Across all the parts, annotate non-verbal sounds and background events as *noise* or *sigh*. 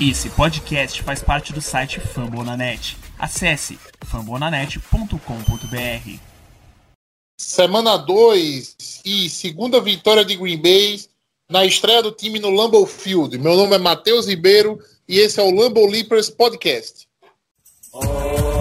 Esse podcast faz parte do site Fambonanet. Acesse fambonanet.com.br. Semana 2 e segunda vitória de Green Bay na estreia do time no Lambeau Field. Meu nome é Matheus Ribeiro e esse é o Lambeau Leapers Podcast. And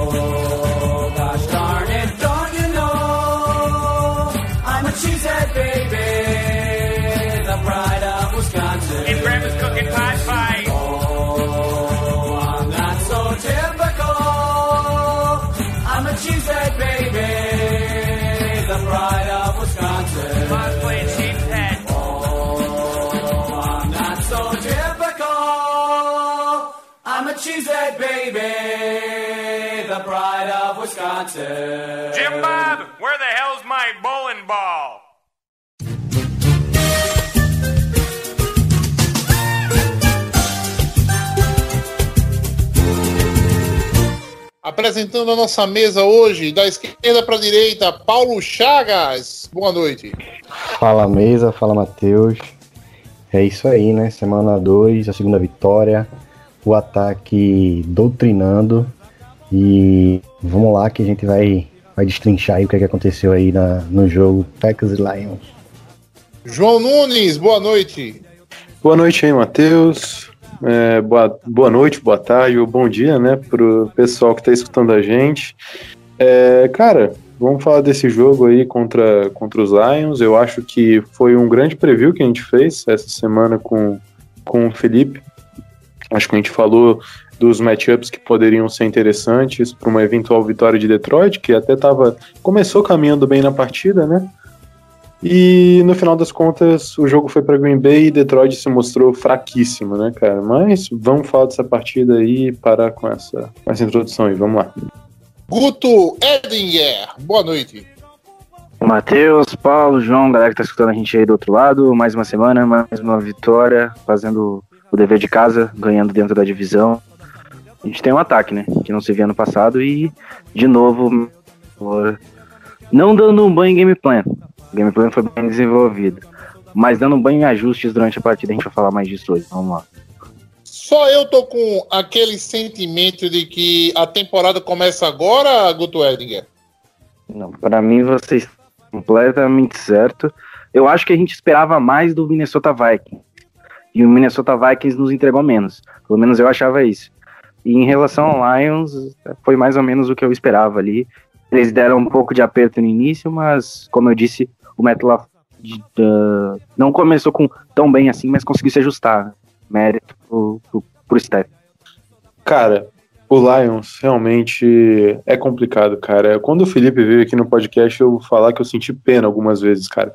Jim Bob, where the hell's my bowling ball? Apresentando a nossa mesa hoje, da esquerda para a direita, Paulo Chagas. Boa noite. Fala mesa, fala Matheus. É isso aí, né? Semana 2, a segunda vitória, o ataque doutrinando. E vamos lá que a gente vai, vai destrinchar aí o que, é que aconteceu aí na, no jogo Packers e Lions. João Nunes, boa noite. Boa noite aí, Matheus. É, boa, boa noite, boa tarde ou bom dia, né, pro pessoal que tá escutando a gente. É, cara, vamos falar desse jogo aí contra, contra os Lions. Eu acho que foi um grande preview que a gente fez essa semana com, com o Felipe. Acho que a gente falou dos matchups que poderiam ser interessantes para uma eventual vitória de Detroit, que até tava, começou caminhando bem na partida, né? E no final das contas, o jogo foi para Green Bay e Detroit se mostrou fraquíssimo, né, cara? Mas vamos falar dessa partida aí e parar com essa, com essa introdução aí. Vamos lá. Guto Edinger, boa noite. Matheus, Paulo, João, galera que tá escutando a gente aí do outro lado, mais uma semana, mais uma vitória, fazendo o dever de casa, ganhando dentro da divisão. A gente tem um ataque, né? Que não se via no passado e, de novo, não dando um banho em game plan. O game plan foi bem desenvolvido. Mas dando um banho em ajustes durante a partida, a gente vai falar mais disso hoje. Vamos lá. Só eu tô com aquele sentimento de que a temporada começa agora, Guto Edinger. Não, para mim você está completamente certo. Eu acho que a gente esperava mais do Minnesota Vikings. E o Minnesota Vikings nos entregou menos. Pelo menos eu achava isso. E em relação ao Lions, foi mais ou menos o que eu esperava ali. Eles deram um pouco de aperto no início, mas, como eu disse, o LaFleur uh, não começou com tão bem assim, mas conseguiu se ajustar. Né? Mérito pro, pro, pro Steph. Cara, o Lions realmente é complicado, cara. Quando o Felipe veio aqui no podcast, eu vou falar que eu senti pena algumas vezes, cara.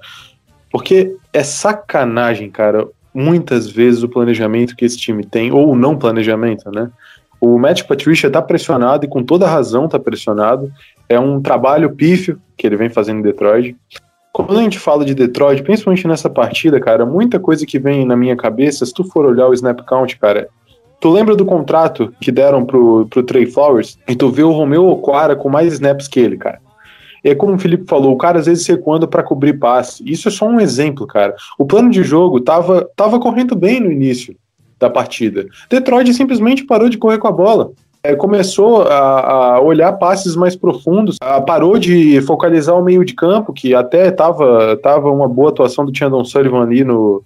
Porque é sacanagem, cara, muitas vezes o planejamento que esse time tem, ou o não planejamento, né? O Matt Patricia tá pressionado e com toda razão tá pressionado. É um trabalho pífio que ele vem fazendo em Detroit. Quando a gente fala de Detroit, principalmente nessa partida, cara, muita coisa que vem na minha cabeça, se tu for olhar o snap count, cara, tu lembra do contrato que deram pro, pro Trey Flowers? E tu vê o Romeu Oquara com mais snaps que ele, cara. É como o Felipe falou, o cara às vezes recuando para cobrir passe. Isso é só um exemplo, cara. O plano de jogo tava, tava correndo bem no início da partida. Detroit simplesmente parou de correr com a bola. É, começou a, a, olhar passes mais profundos, a, parou de focalizar o meio de campo, que até estava tava uma boa atuação do Chandon Sullivan ali no,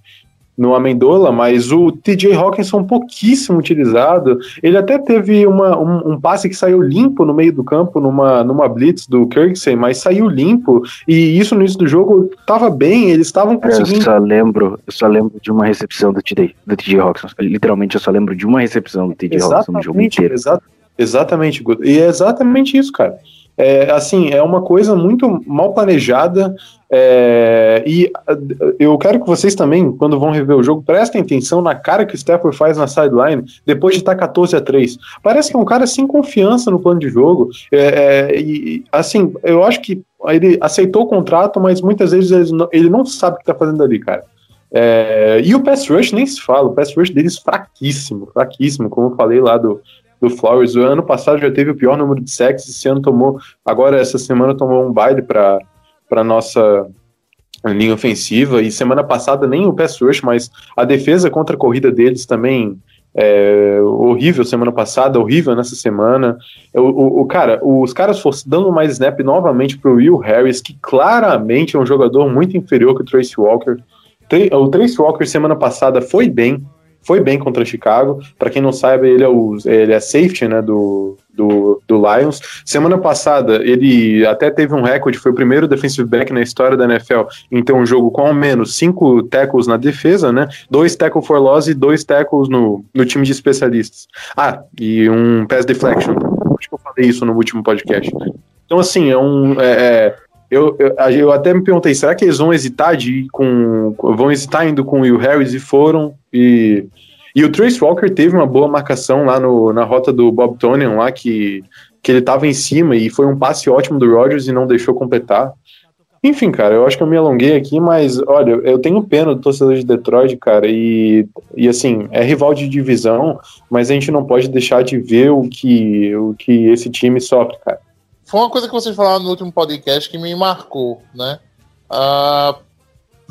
no Amendola, mas o TJ Hawkinson pouquíssimo utilizado. Ele até teve uma, um, um, passe que saiu limpo no meio do campo, numa, numa blitz do Kirksey, mas saiu limpo, e isso no início do jogo estava bem, eles estavam conseguindo... Eu só lembro, eu só lembro de uma recepção do TJ, do TJ Hawkinson, literalmente eu só lembro de uma recepção do TJ Hawkinson no jogo inteiro. Exa exatamente, e é exatamente isso, cara. É, assim, é uma coisa muito mal planejada. É, e eu quero que vocês também, quando vão rever o jogo, prestem atenção na cara que o Stafford faz na sideline depois de estar 14 a 3. Parece que é um cara sem confiança no plano de jogo. É, é, e, assim, eu acho que ele aceitou o contrato, mas muitas vezes ele não, ele não sabe o que está fazendo ali, cara. É, e o pass rush nem se fala, o pass rush deles fraquíssimo, fraquíssimo, como eu falei lá do, do Flowers. O ano passado já teve o pior número de sacks, esse ano tomou, agora essa semana tomou um baile para para nossa linha ofensiva, e semana passada nem o pass rush, mas a defesa contra a corrida deles também é, horrível semana passada, horrível nessa semana. O, o, o, cara, os caras dando mais snap novamente pro Will Harris, que claramente é um jogador muito inferior que o Trace Walker. O Trace Walker semana passada foi bem, foi bem contra Chicago. Para quem não sabe, ele é, o, ele é safety né, do, do, do Lions. Semana passada, ele até teve um recorde, foi o primeiro defensive back na história da NFL em ter um jogo com ao menos cinco tackles na defesa, né? Dois tackles for loss e dois tackles no, no time de especialistas. Ah, e um pass deflection. Acho que eu falei isso no último podcast. Então, assim, é um. É, é, eu, eu, eu, até me perguntei, será que eles vão hesitar de ir com. vão hesitar indo com o Will Harris e foram. E e o Trace Walker teve uma boa marcação lá no, na rota do Bob Tonian, lá que, que ele estava em cima e foi um passe ótimo do Rodgers e não deixou completar. Enfim, cara, eu acho que eu me alonguei aqui, mas olha, eu tenho pena do torcedor de Detroit, cara, e, e assim, é rival de divisão, mas a gente não pode deixar de ver o que, o que esse time sofre, cara. Foi uma coisa que vocês falaram no último podcast que me marcou, né? Uh,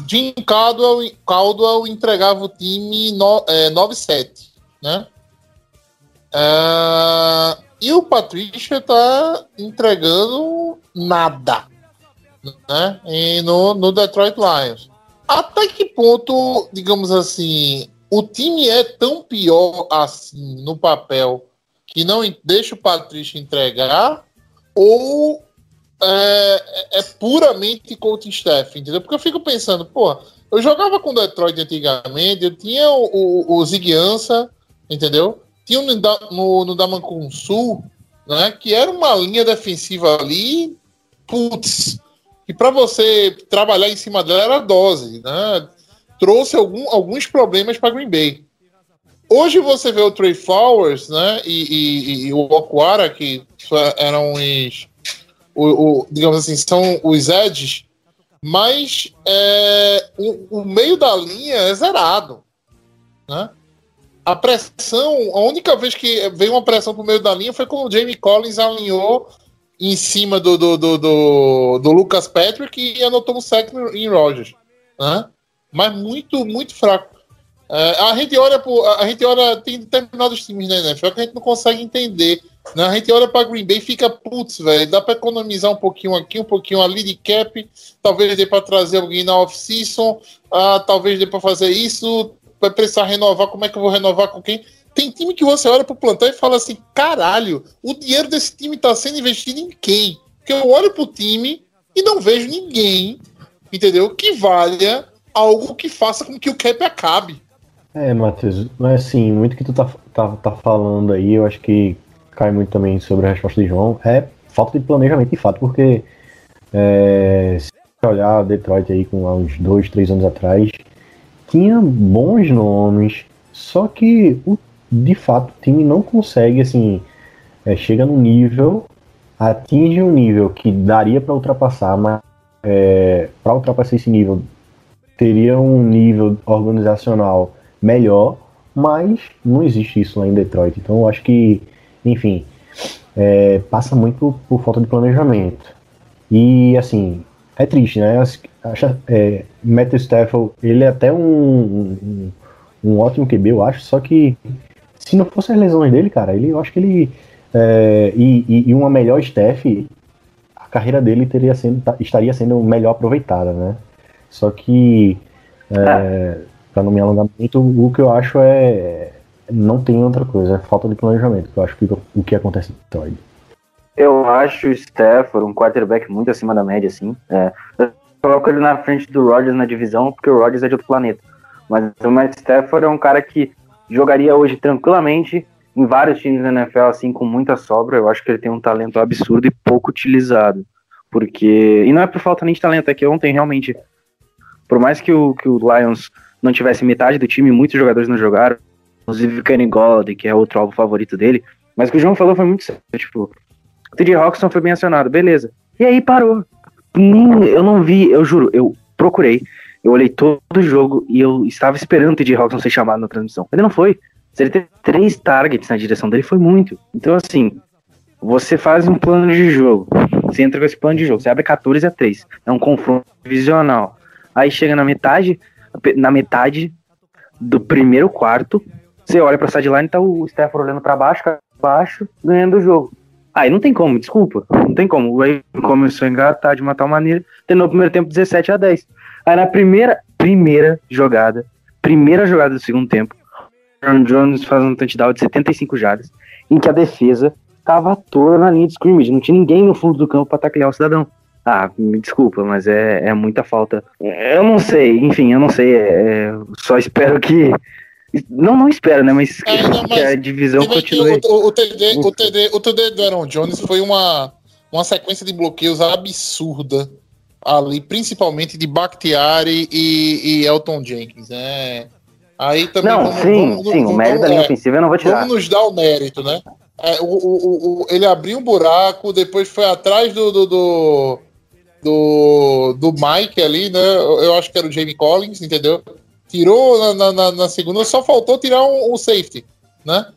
Jim Caldwell, Caldwell entregava o time no, é, 9-7, né? Uh, e o Patrícia tá entregando nada, né? E no, no Detroit Lions. Até que ponto, digamos assim, o time é tão pior assim no papel que não deixa o Patrícia entregar ou é, é puramente coaching staff, entendeu? Porque eu fico pensando, pô, eu jogava com Detroit antigamente, eu tinha o, o, o Ziguiança, entendeu? Tinha no, no, no Damancun Sul, né, que era uma linha defensiva ali, putz, e para você trabalhar em cima dela era dose, né? Trouxe algum, alguns problemas para Green Bay. Hoje você vê o Trey Flowers, né, e, e, e o Okuara, que eram os o, o, digamos assim, são os edges, mas é, o, o, meio da linha é zerado. Né? A pressão, a única vez que veio uma pressão pro meio da linha foi quando o Jamie Collins alinhou em cima do, do, do, do, do Lucas Patrick e anotou um sec em Rogers. Né? Mas muito, muito fraco. É, a gente olha pro, a gente olha, tem determinados times na NFL que a gente não consegue entender né? A gente olha para Green Bay e fica, putz, velho, dá para economizar um pouquinho aqui, um pouquinho ali de cap, talvez dê para trazer alguém na off-season, ah, talvez dê para fazer isso, vai precisar renovar, como é que eu vou renovar com quem? Tem time que você olha pro plantão e fala assim, caralho, o dinheiro desse time tá sendo investido em quem? Porque eu olho pro time e não vejo ninguém, entendeu? Que valha algo que faça com que o cap acabe. É, Matheus, mas assim, muito que tu tá, tá, tá falando aí, eu acho que cai muito também sobre a resposta de João, é falta de planejamento de fato, porque é, se olhar Detroit aí com uns dois, três anos atrás, tinha bons nomes, só que o, de fato o time não consegue, assim, é, chega no nível, atinge um nível que daria para ultrapassar, mas é, para ultrapassar esse nível teria um nível organizacional melhor, mas não existe isso lá em Detroit. Então eu acho que enfim, é, passa muito por falta de planejamento. E assim, é triste, né? Acha, é, Matthew Stafford, ele é até um, um, um, ótimo QB, eu acho, só que se não fosse as lesões dele, cara, ele, eu acho que ele. É, e, e, uma melhor staff, a carreira dele teria sendo, tá, estaria sendo melhor aproveitada, né? Só que, é, é. Para não me alongar muito, o que eu acho é não tem outra coisa, é falta de planejamento, que eu acho que o que acontece em Detroit. Eu acho o Stafford um quarterback muito acima da média, assim. É, eu coloco ele na frente do Rodgers na divisão, porque o Rodgers é de outro planeta. Mas o Matt Stafford é um cara que jogaria hoje tranquilamente em vários times da NFL, assim, com muita sobra. Eu acho que ele tem um talento absurdo e pouco utilizado. Porque. E não é por falta nem de talento, é que ontem realmente. Por mais que o, que o Lions não tivesse metade do time, muitos jogadores não jogaram inclusive o Kenny Gold, que é outro alvo favorito dele. Mas o que o João falou foi muito sério, tipo, o TJ Roxon foi bem acionado, beleza. E aí parou. Nem, eu não vi, eu juro, eu procurei, eu olhei todo o jogo e eu estava esperando o TJ Roxon ser chamado na transmissão. Ele não foi. Se ele teve três targets na direção dele, foi muito. Então, assim, você faz um plano de jogo. Você entra com esse plano de jogo. Você abre 14 a 3. É um confronto visional. Aí chega na metade, na metade do primeiro quarto, você olha pra sideline e tá o Stafford olhando pra baixo, baixo, ganhando o jogo. Aí não tem como, desculpa. Não tem como. O Ray começou a engatar de uma tal maneira, terminou o primeiro tempo 17 a 10. Aí na primeira, primeira jogada, primeira jogada do segundo tempo, Aaron Jones faz um touchdown de 75 jardas, em que a defesa tava toda na linha de scrimmage, não tinha ninguém no fundo do campo para taclear o cidadão. Ah, me desculpa, mas é, é muita falta. Eu não sei, enfim, eu não sei. É, só espero que. Não, não espero, né? Mas, É, não, que a mas divisão continue. O, o, TD, o, TD, o TD do Aaron Jones foi uma, uma sequência de bloqueios absurda ali, principalmente de Bakhtiari e, e Elton Jenkins. né? Aí também Não, sim, sim, o mérito da linha é, ofensiva eu não vou tirar. Vamos nos dar o mérito, né? É, o, o, o- ele abriu um buraco, depois foi atrás do do, do, do, do Mike ali, né? Eu eu acho que era o Jamie Collins, entendeu? Tirou na, na, na- segunda, só faltou tirar um, um safety, né?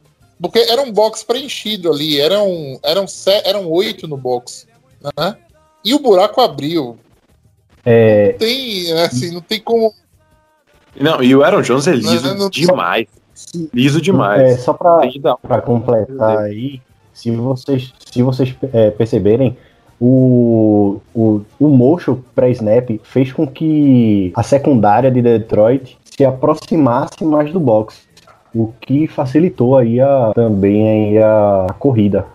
Porque era um box preenchido ali, eram, eram, eram oito no box, né? E o buraco abriu. É, Não tem, assim, não tem como. Não, e o Aaron Jones é liso Não, não- demais. Liso demais. é, só pra. Para completar aí, se vocês, se vocês é, perceberem, o, o, o motion pré-snap fez com que a secundária de Detroit se aproximasse mais do box, o que facilitou aí a, também aí a corrida.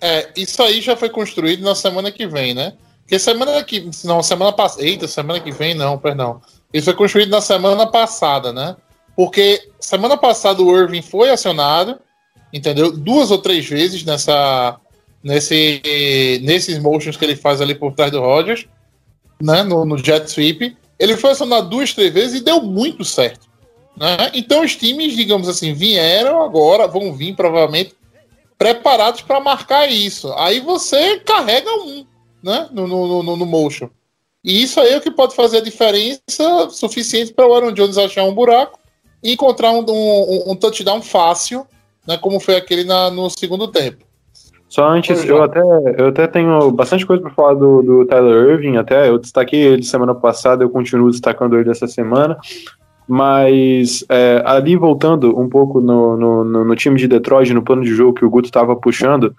É, isso aí já foi construído na semana que vem, né? Porque semana que. Não, semana passada. Eita, semana que vem não, perdão. Isso foi construído na semana passada, né? Porque semana passada o Irving foi acionado, entendeu? Duas ou três vezes nessa. Nesse, nesses motions que ele faz ali por trás do Rodgers, né? No, no jet sweep. Ele foi acionado duas, três vezes e deu muito certo. Né? Então os times, digamos assim, vieram agora, vão vir provavelmente preparados para marcar isso. Aí você carrega um, né? No, no, no, no motion. E isso aí é o que pode fazer a diferença suficiente para o Aaron Jones achar um buraco e encontrar um, um, um touchdown fácil, né? Como foi aquele na, no segundo tempo. Só antes, eu até, eu até tenho bastante coisa para falar do, do Tyler Irving, até eu destaquei ele semana passada, eu continuo destacando ele essa semana, mas é, ali voltando um pouco no, no, no- time de Detroit, no plano de jogo que o Guto estava puxando,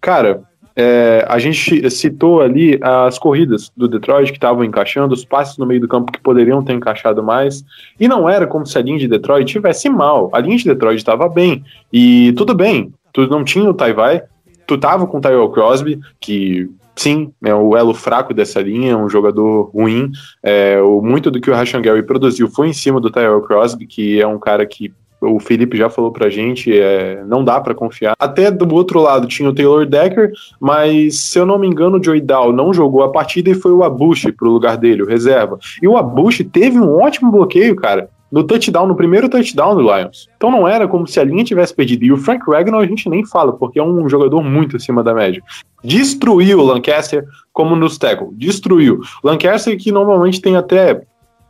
cara, é, a gente citou ali as corridas do Detroit que estavam encaixando, os passes no meio do campo que poderiam ter encaixado mais, e não era como se a linha de Detroit tivesse mal, a linha de Detroit estava bem, e tudo bem, tu não tinha o Taivai, tu tava com o Tyrell Crosby, que sim, é o elo fraco dessa linha, um jogador ruim. É, o, muito do que o Rashan Gary produziu foi em cima do Tyrell Crosby, que é um cara que o Felipe já falou pra gente, é, não dá pra confiar. Até do outro lado tinha o Taylor Decker, mas se eu não me engano, o Joey Dow não jogou a partida e foi o Abushi pro lugar dele, o reserva. E o Abushi teve um ótimo bloqueio, cara no touchdown, no primeiro touchdown do Lions. Então não era como se a linha tivesse perdido. E o Frank Ragnar a gente nem fala, porque é um jogador muito acima da média. Destruiu o Lancaster como nos tackle. Destruiu. Lancaster que normalmente tem até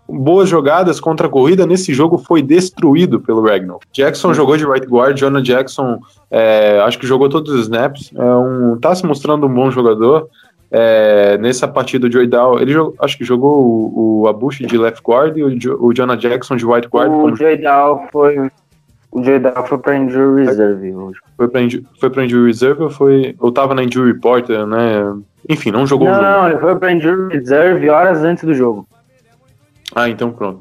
boas jogadas contra a corrida, nesse jogo foi destruído pelo Ragnar. Jackson jogou de right guard, Jonah Jackson é, acho que jogou todos os snaps, é um, tá se mostrando um bom jogador. É, nessa partida, o Joey Dow, ele jogou- acho que jogou o, o Abushi de left guard e o, Jo- o Jonah Jackson de right guard. O Joey Dow foi. O Joey Dow foi pra injury reserve hoje. foi pra, foi pra injury reserve ou foi. Ou tava na injury report, né? Enfim, não jogou o Não, jogo. não, ele foi pra injury reserve horas antes do jogo. Ah, então pronto.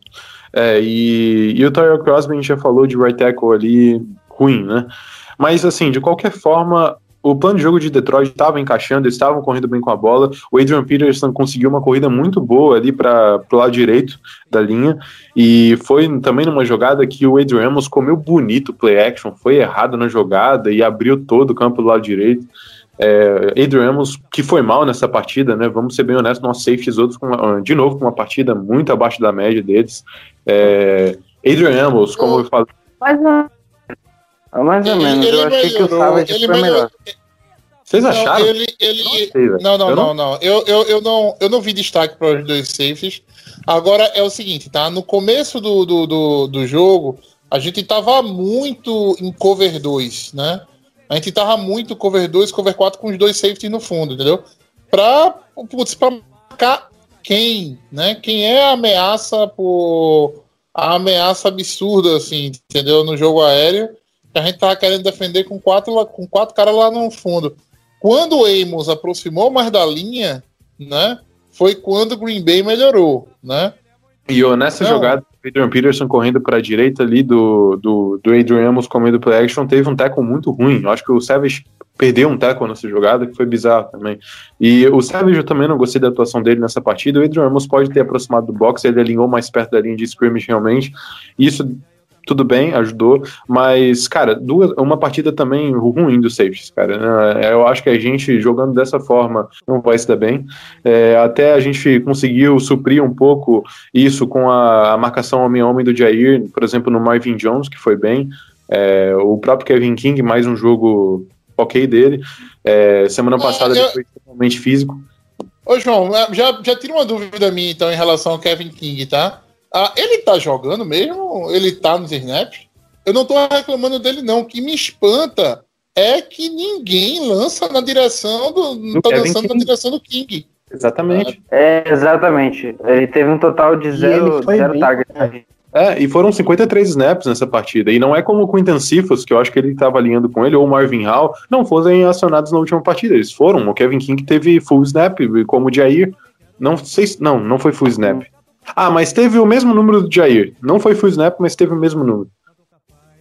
É, e, e o Tyler Crosby a gente já falou de right tackle ali ruim, né? Mas assim, de qualquer forma, o plano de jogo de Detroit estava encaixando, eles estavam correndo bem com a bola. O Adrian Peterson conseguiu uma corrida muito boa ali para o lado direito da linha. E foi também numa jogada que o Adrian Amos comeu bonito play action, foi errado na jogada e abriu todo o campo do lado direito. É, Adrian Amos, que foi mal nessa partida, né? Vamos ser bem honestos, nossos safeties outros, uma- de novo, com uma partida muito abaixo da média deles. É, Adrian Amos, como eu falei. Mais ou menos. Mais ou Ele- menos. ele Eu achei que o melhorou, Savage ele foi melhorou. melhor. Vocês Não, acharam? ele, ele, Não sei. Não, não, Eu não, não. Eu, eu, eu não, eu não vi destaque para os dois safes. Agora é o seguinte, tá? No começo do, do, do, do jogo, a gente tava muito em cover 2, né? A gente tava muito cover 2, cover 4 com os dois safeties no fundo, entendeu? Pra, putz, pra marcar quem, né? Quem é a ameaça por a ameaça absurda, assim, entendeu? No jogo aéreo, que a gente tava querendo defender com quatro, com quatro caras lá no fundo. Quando o Amos aproximou mais da linha, né? Foi quando o Green Bay melhorou, né? E ó, nessa Não. jogada, o Adrian Peterson correndo para a direita ali do, do, do Adrian Amos comendo play action, teve um tackle muito ruim. Eu acho que o Savage perdeu um tackle nessa jogada, que foi bizarro também. E o Savage eu também não gostei da atuação dele nessa partida. O Adrian Amos pode ter aproximado do box, ele alinhou mais perto da linha de scrimmage realmente. Isso tudo bem, ajudou, mas, cara, duas, uma partida também ruim do safeties, cara. né? Eu acho que a gente jogando dessa forma não vai se dar bem. É, até a gente conseguiu suprir um pouco isso com a, a marcação homem a homem do Jair, por exemplo, no Marvin Jones, que foi bem. É, o próprio Kevin King, mais um jogo ok dele. É, semana passada eu- ele foi totalmente físico. Ô, João, já, já tira uma dúvida minha, então, em relação ao Kevin King, tá? Ah, ele tá jogando mesmo? Ele tá nos snaps? Eu não tô reclamando dele, não. O que me espanta é que ninguém lança na direção do. Do tá Kevin lançando na King. direção do King. Exatamente. É, exatamente. Ele teve um total de zero, zero bem, target. cara. É, e foram 53 snaps nessa partida. E não é como o Quinton Cephas, que eu acho que ele estava alinhando com ele, ou o Marvin Hall, não fossem acionados na última partida. Eles foram. O Kevin King teve full snap, como o Jair. Não sei se- Não, não foi full snap. Ah, mas teve o mesmo número do Jair. Não foi full snap, mas teve o mesmo número.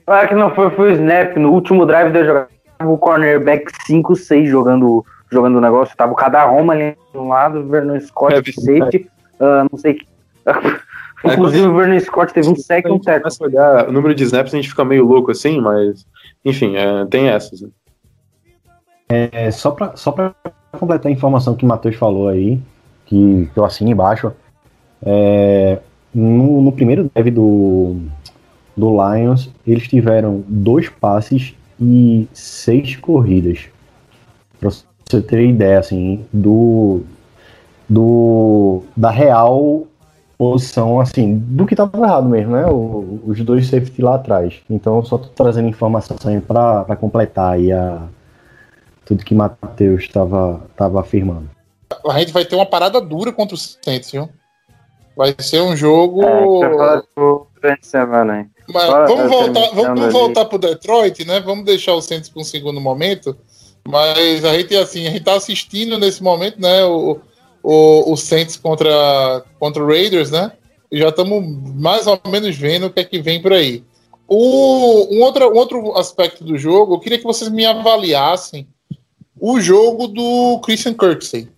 Claro que não foi, o snap. No último drive deu jogar o cornerback 5-6 jogando, jogando o negócio. Tava o Cadarroma ali de um lado, o Vernon Scott É, safety. ah, não sei que. *laughs* Inclusive o Vernon Scott teve um sec e A um começa a olhar o número de snaps, a gente fica meio louco assim, mas. Enfim, é, tem essas. né? É, só para só pra completar a informação que o Matheus falou aí, que, que eu assino embaixo, é, no, no primeiro drive do, do Lions, eles tiveram dois passes e seis corridas. Pra você ter ideia, assim, do, do da real posição, assim, do que estava errado mesmo, né? O- os dois safety lá atrás. Então, só tô trazendo informação para completar aí a, tudo que Matheus estava tava afirmando. A gente vai ter uma parada dura contra o Saints, viu? Vai ser um jogo. É, durante a semana aí. Mas vamos voltar, vamos ali. voltar pro Detroit, né? Vamos deixar o Saints para um segundo momento. Mas a gente assim, a gente tá assistindo nesse momento, né? O, o, o Saints contra contra o Raiders, né? E já estamos mais ou menos vendo o que é que vem por aí. O, um, outro, um outro aspecto do jogo, eu queria que vocês me avaliassem o jogo do Christian Kirksey.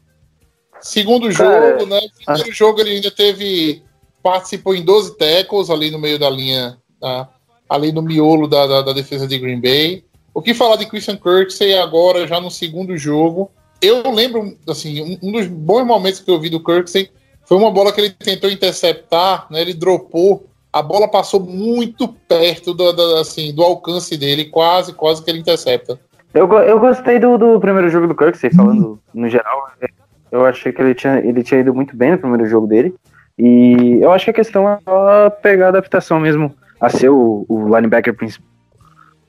Segundo jogo, Cara, né? Primeiro jogo ele ainda teve. Participou em 12 tackles ali no meio da linha, tá? ali no miolo da, da, da defesa de Green Bay. O que falar de Christian Kirksey agora, já no segundo jogo? Eu lembro, assim, um, um dos bons momentos que eu vi do Kirksey foi uma bola que ele tentou interceptar, né? Ele dropou, a bola passou muito perto do, do, assim, do alcance dele, quase, quase que ele intercepta. Eu, eu gostei do, do primeiro jogo do Kirksey, falando no geral. Eu achei que ele tinha, ele tinha ido muito bem no primeiro jogo dele. E eu acho que a questão é só pegar a adaptação mesmo a ser o, o linebacker principal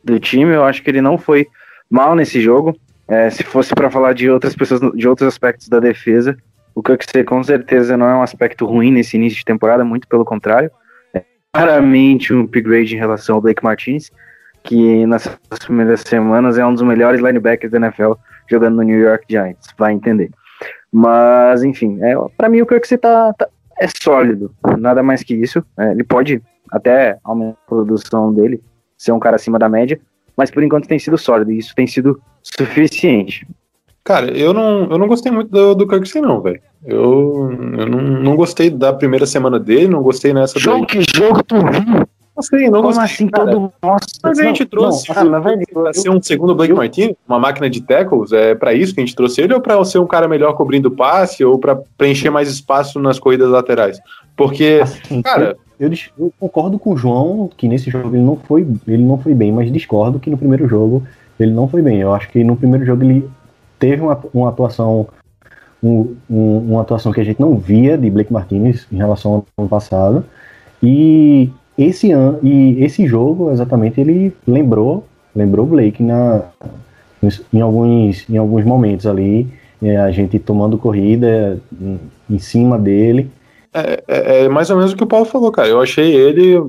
do time. Eu acho que ele não foi mal nesse jogo. É, se fosse para falar de outras pessoas, de outros aspectos da defesa, o Kirksey com certeza não é um aspecto ruim nesse início de temporada, muito pelo contrário. É claramente um upgrade em relação ao Blake Martinez que nas primeiras semanas é um dos melhores linebackers da NFL jogando no New York Giants, vai entender. Mas, enfim, é, para mim o Kirksey tá, tá- é sólido, nada mais que isso. É, ele pode até aumentar a produção dele, ser um cara acima da média, mas por enquanto tem sido sólido e isso tem sido suficiente. Cara, eu não, eu não gostei muito do, do Kirksey, não, velho. Eu, eu não, não gostei da primeira semana dele, não gostei nessa daí. Jogo que jogo tu viu? Gostei, não Como assim cara. todo nossa? Mas a gente não, trouxe não, mas vai- pra ser um segundo Blake Martinez, uma máquina de tackles, é para isso que a gente trouxe ele ou para ser um cara melhor cobrindo passe ou para preencher mais espaço nas corridas laterais? Porque, Assim, cara, eu, eu eu concordo com o João que nesse jogo ele não foi ele não foi bem, mas discordo que no primeiro jogo ele não foi bem. Eu acho que no primeiro jogo ele teve uma, uma atuação um- um- uma atuação que a gente não via de Blake Martinez em relação ao ano passado e esse e esse jogo exatamente ele lembrou lembrou Blake na em alguns em alguns momentos ali é, a gente tomando corrida em, em cima dele. É, é, é mais ou menos o que o Paulo falou, cara. Eu achei ele.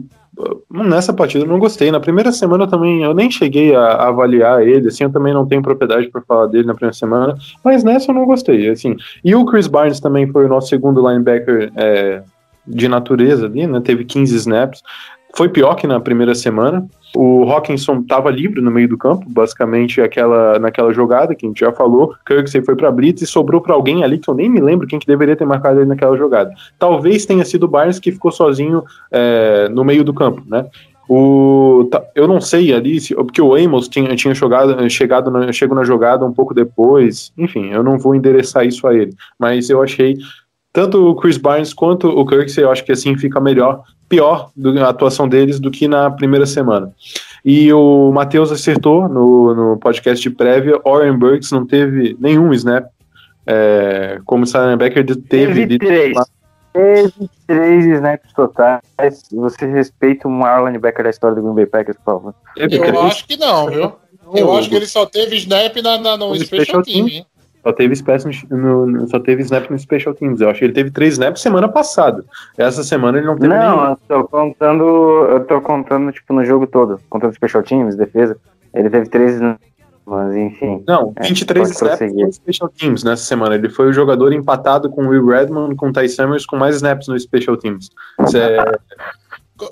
Nessa partida eu não gostei. Na primeira semana também eu nem cheguei a, a avaliar ele, assim, eu também não tenho propriedade para falar dele na primeira semana, mas nessa eu não gostei, assim. E o Chris Barnes também foi o nosso segundo linebacker é, de natureza ali, né? Teve 15 snaps. Foi pior que na primeira semana. O Hawkinson estava livre no meio do campo, basicamente aquela, naquela jogada que a gente já falou. Kirksey foi para blitz e sobrou para alguém ali que eu nem me lembro quem que deveria ter marcado ele naquela jogada. Talvez tenha sido o Barnes que ficou sozinho é, no meio do campo, né? O, eu não sei ali, se, porque o Amos tinha, tinha jogado, chegado na, na jogada um pouco depois. Enfim, eu não vou endereçar isso a ele. Mas eu achei tanto o Chris Barnes quanto o Kirksey, eu acho que assim fica melhor pior do, a atuação deles do que na primeira semana. E o Matheus acertou no, no podcast de prévia, Oren Burks não teve nenhum snap é, como linebacker, teve... Teve três. Teve três snaps totais. Você respeita o maior linebacker da história do Green Bay Packers, por favor? Eu acho que não, viu? Eu acho que ele só teve snap na, na, no special team, hein? Só teve, no, no, só teve snap no Special Teams. Eu acho que ele teve três snaps semana passada. Essa semana ele não teve Não, nenhum. eu tô contando. Eu tô contando, tipo, no jogo todo. Contando Special Teams, defesa. Ele teve três mas enfim. Não, 23 é, snaps no Special Teams nessa semana. Ele foi o jogador empatado com o Will Redmond, com o Ty Summers, com mais snaps no Special Teams. É...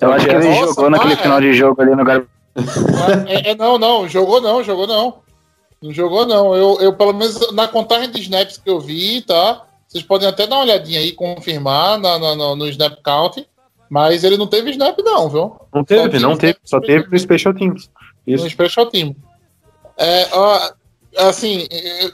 Eu acho que ele Nossa, jogou naquele final de jogo ali no gar... é, é, não, não, jogou não, jogou não. Não jogou, não. Eu, eu, pelo menos, na contagem de snaps que eu vi, tá? Vocês podem até dar uma olhadinha aí, confirmar na, na, no, no snap count. Mas ele não teve snap, não, viu? Não teve, não teve. Só teve no Special Teams. Isso. No Special Team. É, assim,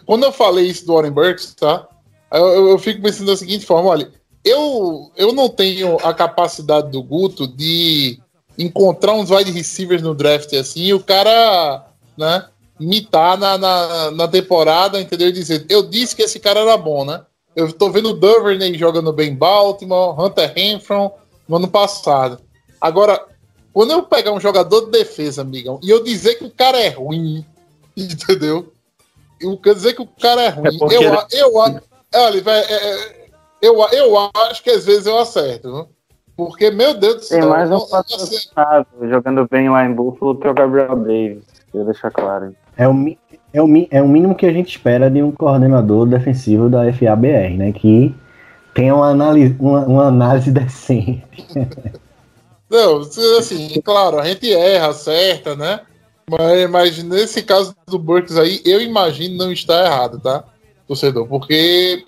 quando eu falei isso do Warren Burks, tá? Eu, eu, fico pensando da seguinte forma: olha, eu, eu não tenho a capacidade do Guto de encontrar uns wide receivers no draft assim, e o cara, né? Mitar na, na, na, temporada, entendeu? E dizer, eu disse que esse cara era bom, né? Eu tô vendo o Duvernay jogando bem em Baltimore, Hunter Renfro no ano passado. Agora, quando eu pegar um jogador de defesa, amigão, e eu dizer que o cara é ruim, *laughs* entendeu? Eu quero dizer que o cara é ruim. É eu, eu, eu, olha, é, é, eu, eu acho que às vezes eu acerto, viu? Porque, meu Deus do céu. Tem mais um patrocinado jogando bem lá em Buffalo que é o Gabriel Davis. Queria deixar claro. É o, é, o, é o mínimo que a gente espera de um coordenador defensivo da FABR, né? Que tenha uma análise, uma, uma análise *laughs* decente. Não, assim, claro, a gente erra, acerta, né? Mas, mas nesse caso do Burks aí, eu imagino não está errado, tá? Torcedor, porque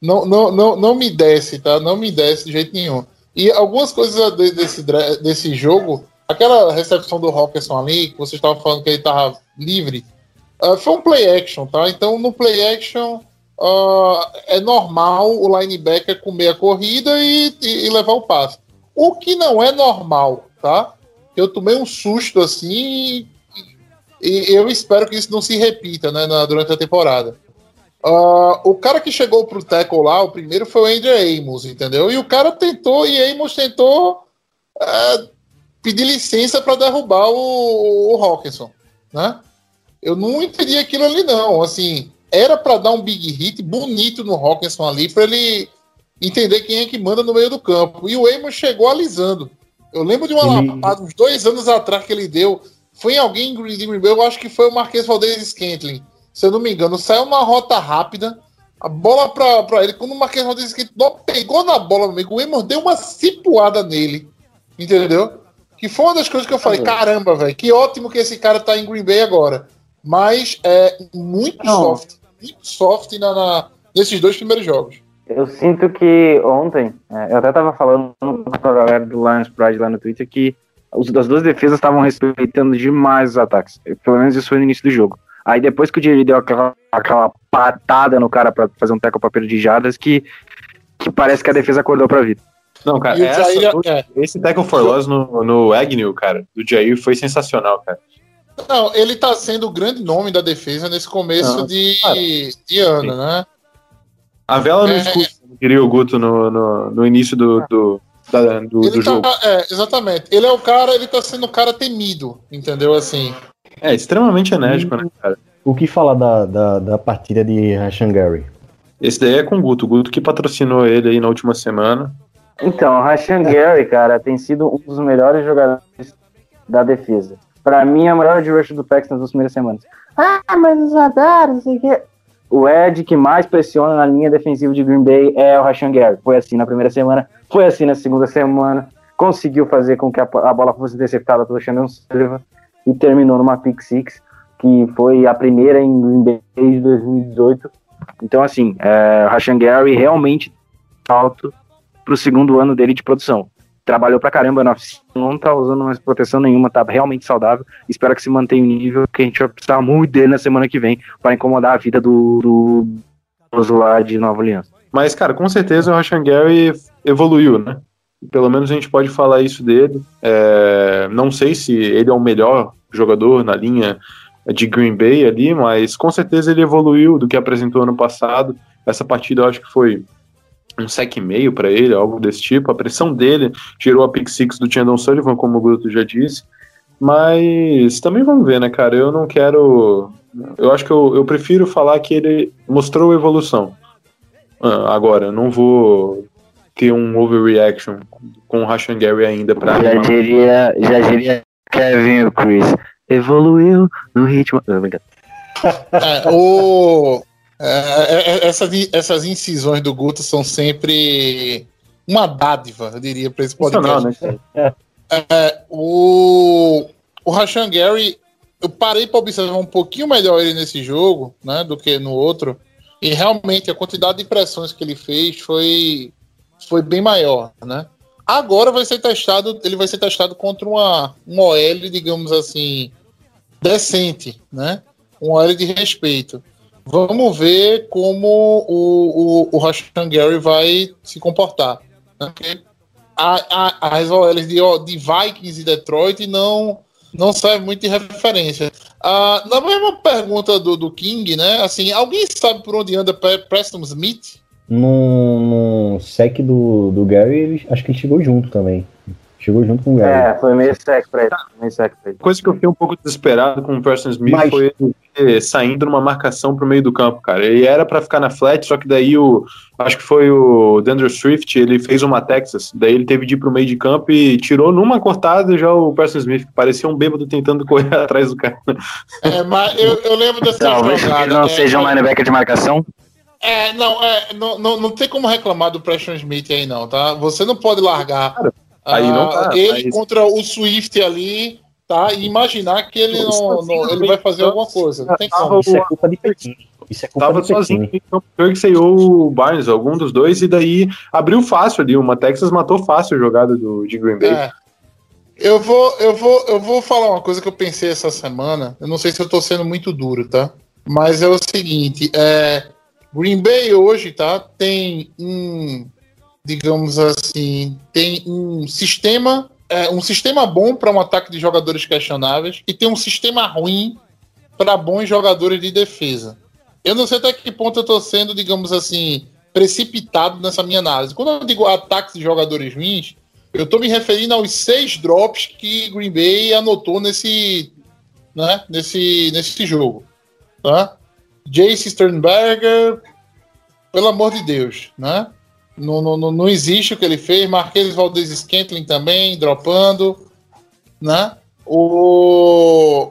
não, não, não, não me desce, tá? Não me desce de jeito nenhum. E algumas coisas desse, desse jogo Aquela recepção do Hawkinson ali, que vocês estavam falando que ele estava livre, uh, foi um play action, tá? Então no play action uh, é normal o linebacker comer a corrida e, e, e, levar o passe. O que não é normal, tá? Eu tomei um susto assim e, e eu espero que isso não se repita né, na, durante a temporada. Uh, o cara que chegou pro tackle lá, o primeiro foi o Andrew Amos, entendeu? E o cara tentou, e Amos tentou uh, pedir licença para derrubar o, o Hawkinson, né? Eu não entendi aquilo ali não, assim, era para dar um big hit bonito no Hawkinson ali para ele entender quem é que manda no meio do campo. E o Amos chegou alisando. Eu lembro de uma lapada uns dois anos atrás que ele deu. Foi em alguém em Green Bay, eu acho que foi o Marquês Valdez Scantling. Se eu não me engano, saiu uma rota rápida, a bola para ele. Quando o Marquês Valdez Scantling pegou na bola, meu amigo, o Amos deu uma cipuada nele. Entendeu? Que foi uma das coisas que eu falei, caramba, velho, que ótimo que esse cara tá em Green Bay agora. Mas é muito Não. soft, muito soft na, na, nesses dois primeiros jogos. Eu sinto que ontem, é, eu até tava falando com a galera do Lions Pride lá no Twitter que os, as duas defesas estavam respeitando demais os ataques. Pelo menos isso foi no início do jogo. Aí depois que o Jerry deu aquela, aquela patada no cara para fazer um teco perda de jardas que, que parece que a defesa acordou pra vida. Não, cara, essa, Jair, é. esse tackle for loss no, no Agnew, cara, do Jair foi sensacional, cara. Não, ele tá sendo o grande nome da defesa nesse começo Não, de, de ano, sim. né? A vela no é, escuro, queria o Guto no, no, no início do, do, da, do, do tá, jogo. É, exatamente. Ele é o cara, ele tá sendo o cara temido, entendeu? Assim. É, extremamente enérgico, né, cara? O que falar da, da, da partida de Rashan Gary? Esse daí é com o Guto. O Guto que patrocinou ele aí na última semana. Então, o Rashan Gary, cara, tem sido um dos melhores jogadores da defesa. Pra mim, é o melhor de rush do Pax nas duas primeiras semanas. Ah, mas os radares, não sei o quê. O Ed que mais pressiona na linha defensiva de Green Bay é o Rashan Gary. Foi assim na primeira semana, foi assim na segunda semana. Conseguiu fazer com que a, a bola fosse interceptada pelo Shannon Silva e terminou numa pick six, que foi a primeira em Green Bay de 2018. Então, assim, é, o Rashan Gary realmente alto pro segundo ano dele de produção. Trabalhou pra caramba na oficina, não tá usando mais proteção nenhuma, tá realmente saudável. Espero que se mantenha o nível, que a gente vai precisar muito dele na semana que vem para incomodar a vida do, do, do lá de Nova Aliança. Mas, cara, com certeza o Rashan Gary evoluiu, né? Pelo menos a gente pode falar isso dele. É, não sei se ele é o melhor jogador na linha de Green Bay ali, mas com certeza ele evoluiu do que apresentou ano passado. Essa partida eu acho que foi um sec e meio para ele, algo desse tipo. A pressão dele tirou a pick six do Chandon Sullivan, como o Guto já disse. Mas também vamos ver, né, cara? Eu não quero. Eu acho que eu, eu prefiro falar que ele mostrou evolução. Ah, agora, eu não vou ter um overreaction com o Rashan Gary ainda pra. Já diria, já diria Kevin o Chris. Evoluiu no ritmo. Não. *laughs* É, o, é, é, essas, essas incisões do Guto são sempre uma dádiva, eu diria, para esse podcast. Não, né? É, o, o Rashan Gary, eu parei para observar um pouquinho melhor ele nesse jogo, né, do que no outro. E realmente a quantidade de pressões que ele fez foi, foi bem maior, né? Agora vai ser testado, ele vai ser testado contra uma, um OL, digamos assim, decente, né? Um OL de respeito. Vamos ver como o, o, o Rashan Gary vai se comportar. Né? A, a, as OLs de, de Vikings e Detroit não não serve muito de referência. Ah, na mesma pergunta do, do King, né? Assim, alguém sabe por onde anda Pre- Preston Smith? No, no sec do, do Gary, ele, acho que ele chegou junto também. Chegou junto com o Gary. É, foi meio sec pra ele. Meio sec pra ele. coisa que eu fiquei um pouco desesperado com o Preston Smith Mas- foi ele saindo numa marcação pro meio do campo, cara. Ele era pra ficar na flat, só que daí o. Acho que foi o Dandre Swift, ele fez uma Texas, daí ele teve de ir pro meio de campo e tirou numa cortada já o Preston Smith, que parecia um bêbado tentando *laughs* correr atrás do cara. É, mas eu, eu lembro dessa Talvez jogada. ele não é, seja um linebacker de marcação. É, não, é, não, não, não tem como reclamar do Preston Smith aí, não, tá? Você não pode largar aí não ah, tá, ele mas- contra o Swift ali, tá? E imaginar que ele não, não- ele vai fazer alguma coisa. Não tem como. Isso é culpa de Pequim. Isso é culpa Tava de sozinho em campo, Kirksey ou o Barnes, algum dos dois, e daí abriu fácil ali. Uma Texas matou fácil a jogada do, de Green Bay. É. Eu vou, eu vou, eu vou falar uma coisa que eu pensei essa semana. Eu não sei se eu tô sendo muito duro, tá? Mas é o seguinte, é, Green Bay hoje, tá? Tem um, digamos assim, tem um sistema, é, um sistema bom para um ataque de jogadores questionáveis e tem um sistema ruim para bons jogadores de defesa. Eu não sei até que ponto eu tô sendo, digamos assim, precipitado nessa minha análise. Quando eu digo ataques de jogadores ruins, eu tô me referindo aos seis drops que Green Bay anotou nesse, né, nesse, nesse jogo. Tá? Jace Sternberger, pelo amor de Deus, né? Não, não, não- existe o que ele fez. Marquês Valdez Scantling também, dropando, né? O...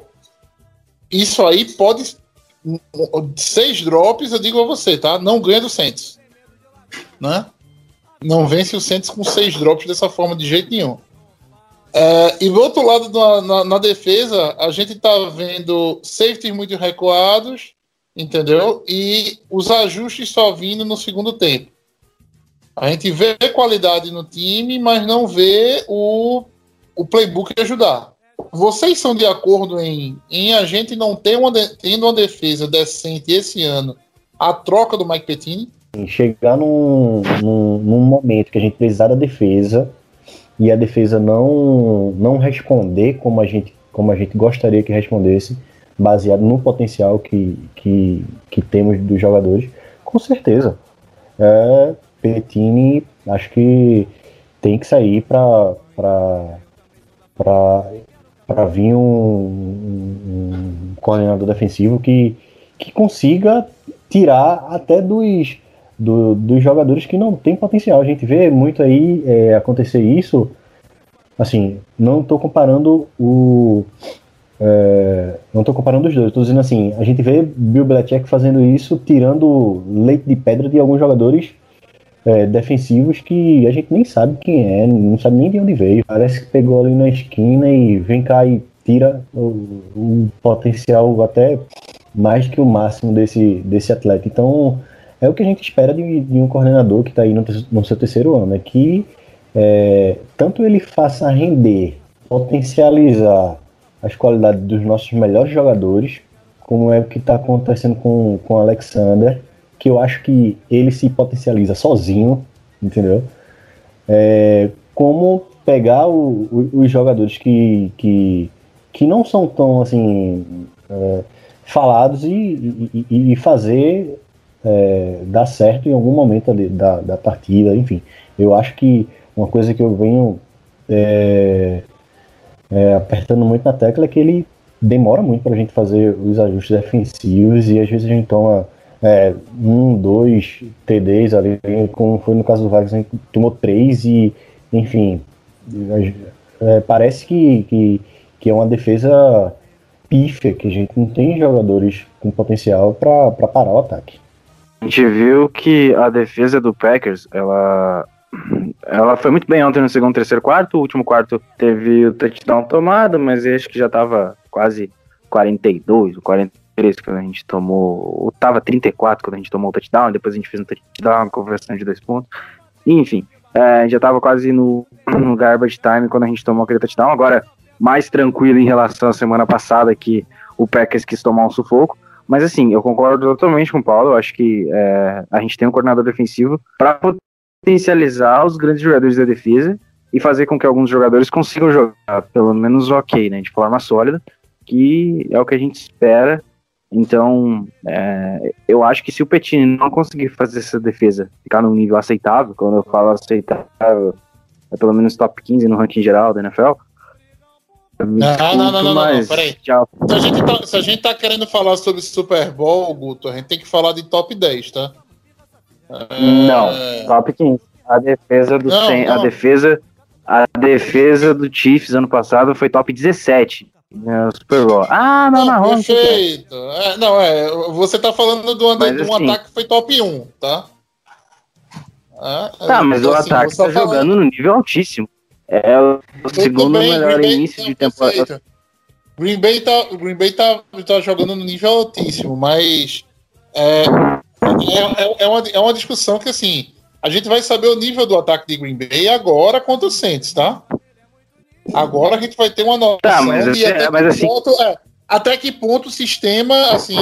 Isso aí pode... Seis drops, eu digo a você, tá? Não ganha do Saints, né? Não vence o Saints com seis drops dessa forma de jeito nenhum. É, e do outro lado, na, na- na defesa, a gente tá vendo safeties muito recuados, entendeu? E os ajustes só vindo no segundo tempo. A gente vê qualidade no time, mas não vê o, o playbook ajudar. Vocês são de acordo em, em a gente não ter uma, de- tendo uma defesa decente esse ano, a troca do Mike Pettine? Chegar num, num, num momento que a gente precisar da defesa e a defesa não, não responder como a, gente, como a gente gostaria que respondesse, baseado no potencial que, que, que temos dos jogadores, com certeza. É, Petini, acho que tem que sair para para vir um, um, coordenador defensivo que, que consiga tirar até dos, do, dos jogadores que não têm potencial. A gente vê muito aí é, acontecer isso. Assim, não estou comparando o. É, não estou comparando os dois, estou dizendo assim, a gente vê Bill Belichick fazendo isso, tirando leite de pedra de alguns jogadores é, defensivos que a gente nem sabe quem é, não sabe nem de onde veio. Parece que pegou ali na esquina e vem cá e tira o, o potencial até mais que o máximo desse, desse atleta. Então, é o que a gente espera de, de um coordenador que está aí no, no, seu terceiro ano, é que é, tanto ele faça render, potencializar as qualidades dos nossos melhores jogadores, como é o que está acontecendo com, com o Alexander, que eu acho que ele se potencializa sozinho, entendeu? É, como pegar o, o, os jogadores que, que, que não são tão assim é, falados e, e, e fazer é, dar certo em algum momento ali da, da partida, enfim. Eu acho que uma coisa que eu venho é, é, apertando muito na tecla é que ele demora muito para a gente fazer os ajustes defensivos e às vezes a gente toma é, um, dois TDs ali, como foi no caso do Vargas, gente tomou três e, enfim, é, parece que, que, que, é uma defesa pífia, que a gente não tem jogadores com potencial para parar o ataque. A gente viu que a defesa do Packers, ela ela foi muito bem ontem no segundo, terceiro, quarto. O último quarto teve o touchdown tomado, mas acho que já estava quase 42, 40 13 quando a gente tomou. Ou tava 34 quando a gente tomou o touchdown, depois a gente fez um touchdown, conversão de dois pontos. Enfim, é, já tava quase no, *clears throat* no garbage time quando a gente tomou aquele touchdown. Agora, mais tranquilo em relação à semana passada, que o Packers quis tomar um sufoco. Mas assim, eu concordo totalmente com o Paulo. Eu acho que é, a gente tem um coordenador defensivo para potencializar os grandes jogadores da defesa e fazer com que alguns jogadores consigam jogar, pelo menos ok, né, de forma sólida, que é o que a gente espera então, é, eu acho que se o Petini não conseguir fazer essa defesa ficar num nível aceitável, quando eu falo aceitável, é pelo menos top 15 no ranking geral da NFL. Não, não, não, não, não, não, peraí. Se a, gente tá, se a gente tá querendo falar sobre Super Bowl, Guto, a gente tem que falar de top 10, tá? É... Não, top 15. A defesa do não, 100, não. a defesa a defesa do Chiefs ano passado foi top 17. É, Super Bowl. Ah, não, não, não perfeito. É, não, é, você tá falando do, mas, de um assim, ataque que foi top 1, tá? É, tá, mas o assim, ataque tá, tá jogando no nível altíssimo. É o segundo bem, melhor Green início Bay, de temporada. Green Bay, tá, Green Bay tá, tá jogando no nível altíssimo, mas é, é, é, uma, é uma discussão que assim a gente vai saber o nível do ataque de Green Bay agora contra o Saints, tá? Agora a gente vai ter uma noção tá, mas de até, mas assim... ponto, é, até que ponto o sistema, assim,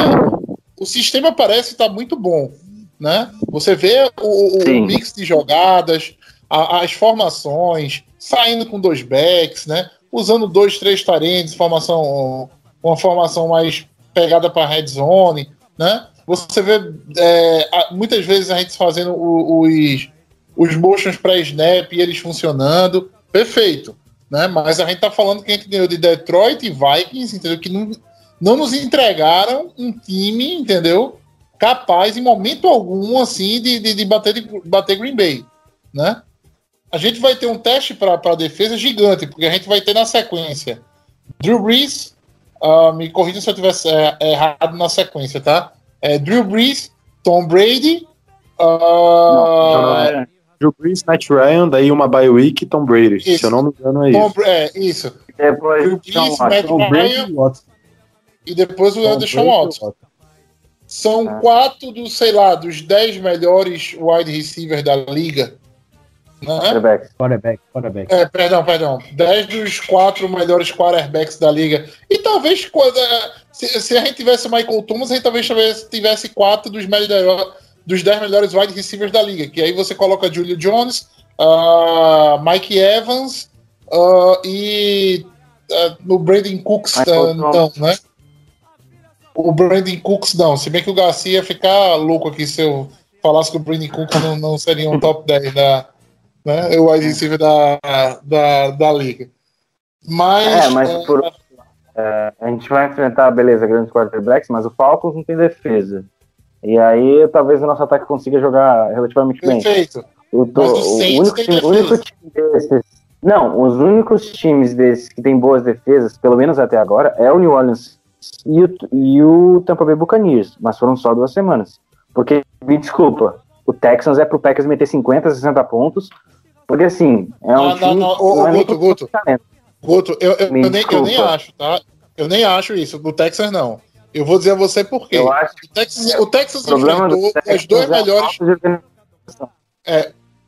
o sistema parece estar tá muito bom, né? Você vê o, o mix de jogadas, a, as formações, saindo com dois backs, né? Usando dois, três tarentes, formação, uma formação mais pegada para red zone, né? Você vê é, muitas vezes a gente fazendo os, os motions pré-snap e eles funcionando. Perfeito. Né? Mas a gente tá falando que a gente ganhou de Detroit e Vikings, entendeu? Que não, não nos entregaram um time, entendeu? Capaz, em momento algum, assim, de, de, de bater, de bater Green Bay, né? A gente vai ter um teste para a defesa gigante, porque a gente vai ter na sequência Drew Brees, uh, me corrija se eu tivesse é, errado na sequência, tá? É, Drew Brees, Tom Brady, uh, não, Drew Brees, Matt Ryan, daí uma bye week e Tom Brady. Isso. Se eu não me engano, é Tom, isso. É, isso. Depois, Drew Brees, Matt Tom Ryan e depois o Anderson Watson. São ah. quatro dos, sei lá, dos dez melhores wide receivers da liga. Né? Quarterback. Quarterback, quarterback. É, perdão, perdão. Dez dos quatro melhores quarterbacks da liga. E talvez, se, se a gente tivesse Michael Thomas, a gente talvez tivesse quatro dos melhores dos 10 melhores wide receivers da liga, que aí você coloca Julio Jones, uh, Mike Evans uh, e uh, no Brandon Cooks, então, né? O Brandon Cooks não, se bem que o Garcia ia ficar louco aqui se eu falasse que o Brandon Cooks não, não seria um top 10 da, né, o wide receiver da, da, da liga. Mas, é, mas por, é, a gente vai enfrentar, beleza, grandes quarterbacks, mas o Falcons não tem defesa. E aí talvez o nosso ataque consiga jogar relativamente bem. Perfeito. O, o único, time, único time desses. Não, os únicos times desses que tem boas defesas, pelo menos até agora, é o New Orleans e o, e o Tampa Bay Buccaneers, mas foram só duas semanas. Porque, me desculpa, o Texans é pro Packers meter 50, 60 pontos, porque assim, é um não, time. não, ô, ô, é nem Guto, Guto. Guto, eu, eu, eu nem, eu nem acho, tá? Eu nem acho isso. Do Texas, não. Eu vou dizer a você por quê. Eu acho O Texas, o Texas enfrentou os dois é melhores. organização.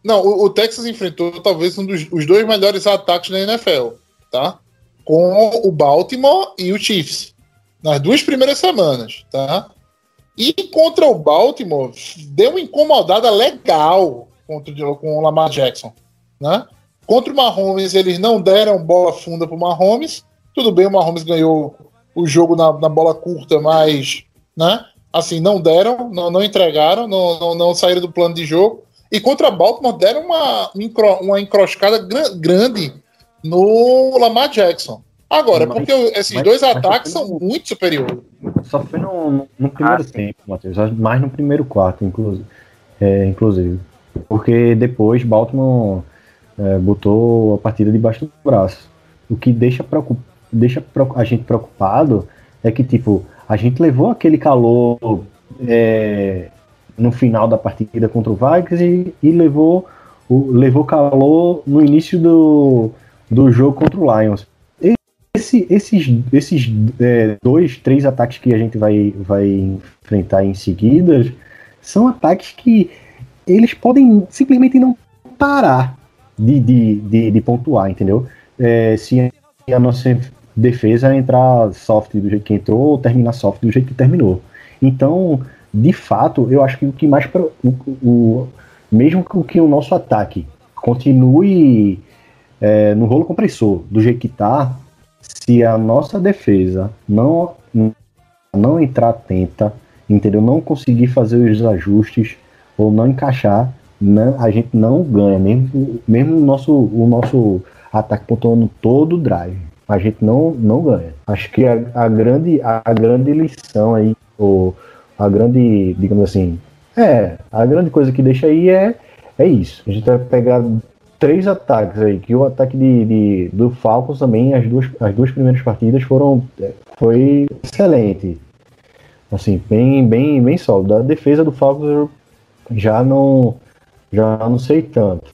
Não, o, o Texas enfrentou talvez um dos os dois melhores ataques da NFL, tá? Com o Baltimore e o Chiefs. Nas duas primeiras semanas, tá? E contra o Baltimore, deu uma incomodada legal contra, o- com o Lamar Jackson, né? Contra o Mahomes, eles não deram bola funda pro Mahomes. Tudo bem, o Mahomes ganhou o jogo na, na bola curta, mas, né? Assim, não deram, não, não entregaram, não, não, não saíram do plano de jogo. E contra Baltimore deram uma, uma encroscada gran- grande no Lamar Jackson. Agora, Mas- porque esses mas- dois mas ataques são no- muito superiores. Só foi no, no- no primeiro Ah, tempo, Matheus. Mais no primeiro quarto, inclusive. É, inclusive. Porque depois Baltimore é, botou a partida debaixo do braço. O que deixa, preocup, deixa a gente preocupado é que, tipo, a gente levou aquele calor é, no final da partida contra o Vikings e, e levou, o, levou calor no início do, do jogo contra o Lions. Esse- esses esses é, dois, três ataques que a gente vai, vai enfrentar em seguida são ataques que eles podem simplesmente não parar de, de, de, de pontuar, entendeu? É, se a nossa defesa entrar soft do jeito que entrou ou terminar soft do jeito que terminou. Então, de fato, eu acho que o que mais. pro- O, o, mesmo que o- nosso ataque continue é, no rolo compressor do jeito que tá, se a nossa defesa não, não entrar atenta, entendeu? Não conseguir fazer os ajustes ou não encaixar, não- a gente não ganha, mesmo, mesmo o, nosso, o nosso ataque pontuando todo o drive. A gente não, não ganha. Acho que a, a grande, a grande lição aí, ou a grande, digamos assim, é, a grande coisa que deixa aí é, é isso. A gente vai pegar três ataques aí, que o ataque de, de- do Falcons também, as duas, as duas primeiras partidas foram é, foi excelente. Assim, bem, bem, bem sólido. A defesa do Falcons eu já não já não sei tanto.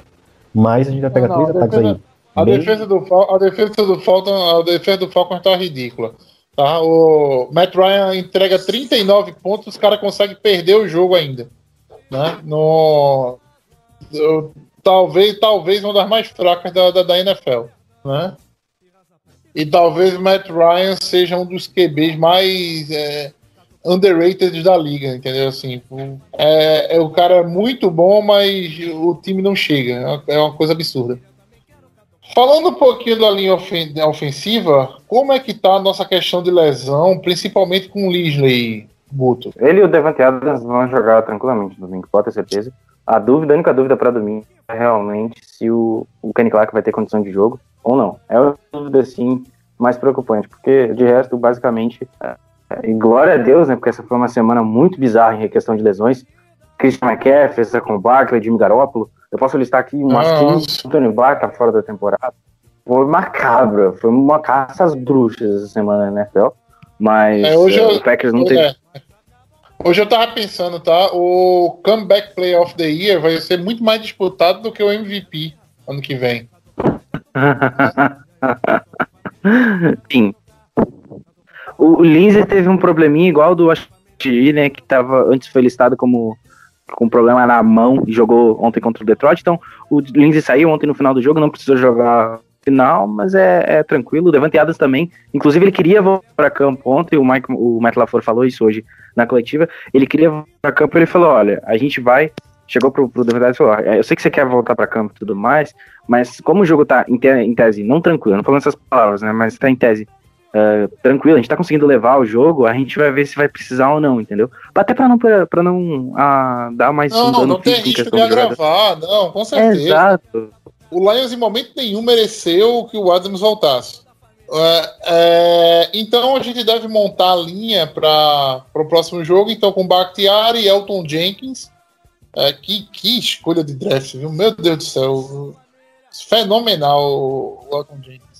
Mas a gente vai pegar Não, não, três ataques aí. A bem- defesa do a defesa do Falcon, a defesa do Falcon tá ridícula. Tá? O Matt Ryan entrega 39 pontos, os caras conseguem perder o jogo ainda. Né? No, eu- talvez, talvez uma das mais fracas da, da, da NFL. Né? E talvez o Matt Ryan seja um dos QBs mais é, underrated da liga, entendeu? Assim, o- é, é, o cara é muito bom, mas o time não chega. É uma- É uma coisa absurda. Falando um pouquinho da linha ofen- ofensiva, como é que tá a nossa questão de lesão, principalmente com o Lisley, Guto? Ele e o Devante Adams vão jogar tranquilamente domingo, pode ter certeza. A dúvida, a única dúvida para domingo é realmente se o, o Kenny Clark vai ter condição de jogo ou não. É uma dúvida, assim, mais preocupante, porque de resto, basicamente, é, e glória a Deus, né, porque essa foi uma semana muito bizarra em questão de lesões. Christian McCaffrey, com Barkley, Jimmy Garoppolo. Eu posso listar aqui umas Ah, 15. Tony Barr tá fora da temporada. Foi macabra, foi uma caça às bruxas essa semana na NFL. Mas É, hoje é, eu- o Packers não teve É. Hoje eu tava pensando, tá? O Comeback Player of the Year vai ser muito mais disputado do que o MVP ano que vem. *laughs* Sim. O, o Lindsay teve um probleminha igual do Ashiri, né? Que tava, antes foi listado como com problema na mão e jogou ontem contra o Detroit. Então, o Lindsay saiu ontem no final do jogo, não precisou jogar final, mas é, é tranquilo. O Devante Adams também. Inclusive, ele queria voltar para campo ontem. O, Mike, o Matt LaFleur falou isso hoje na coletiva. Ele queria voltar para campo. Ele falou: Olha, a gente vai. Chegou pro, pro Devante Adams e falou: "Ó, Eu sei que você quer voltar para campo e tudo mais, mas como o jogo tá em, te- em tese não tranquilo, não falando essas palavras, né? Mas tá em tese é, tranquilo, a gente tá conseguindo levar o jogo, a gente vai ver se vai precisar ou não, entendeu? Até pra não, pra, pra não ah, dar mais um Não, dano não tem risco de agravar, não, com É, certeza. exato. O Lions em momento nenhum mereceu que o Adams voltasse. É, é, então a gente deve montar a linha para o próximo jogo, então com Bakhtiari e Elton Jenkins. É, que, que escolha de draft, viu? Meu Deus do céu. Fenomenal o Elton Jenkins.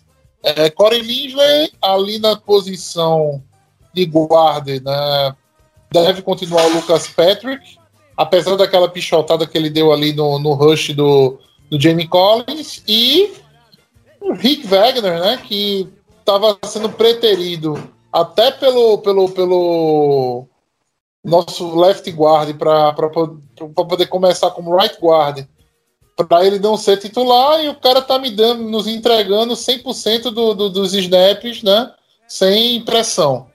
É, Corey Linsley ali na posição de guarda, né? Deve continuar o Lucas Patrick, apesar daquela pichotada que ele deu ali no, no rush do, do Jamie Collins e o Rick Wagner, né? Que estava sendo preterido até pelo, pelo, pelo nosso left guard para poder começar como right guard para ele não ser titular e o cara tá me dando, nos entregando 100% do, do, dos snaps, né? Sem pressão.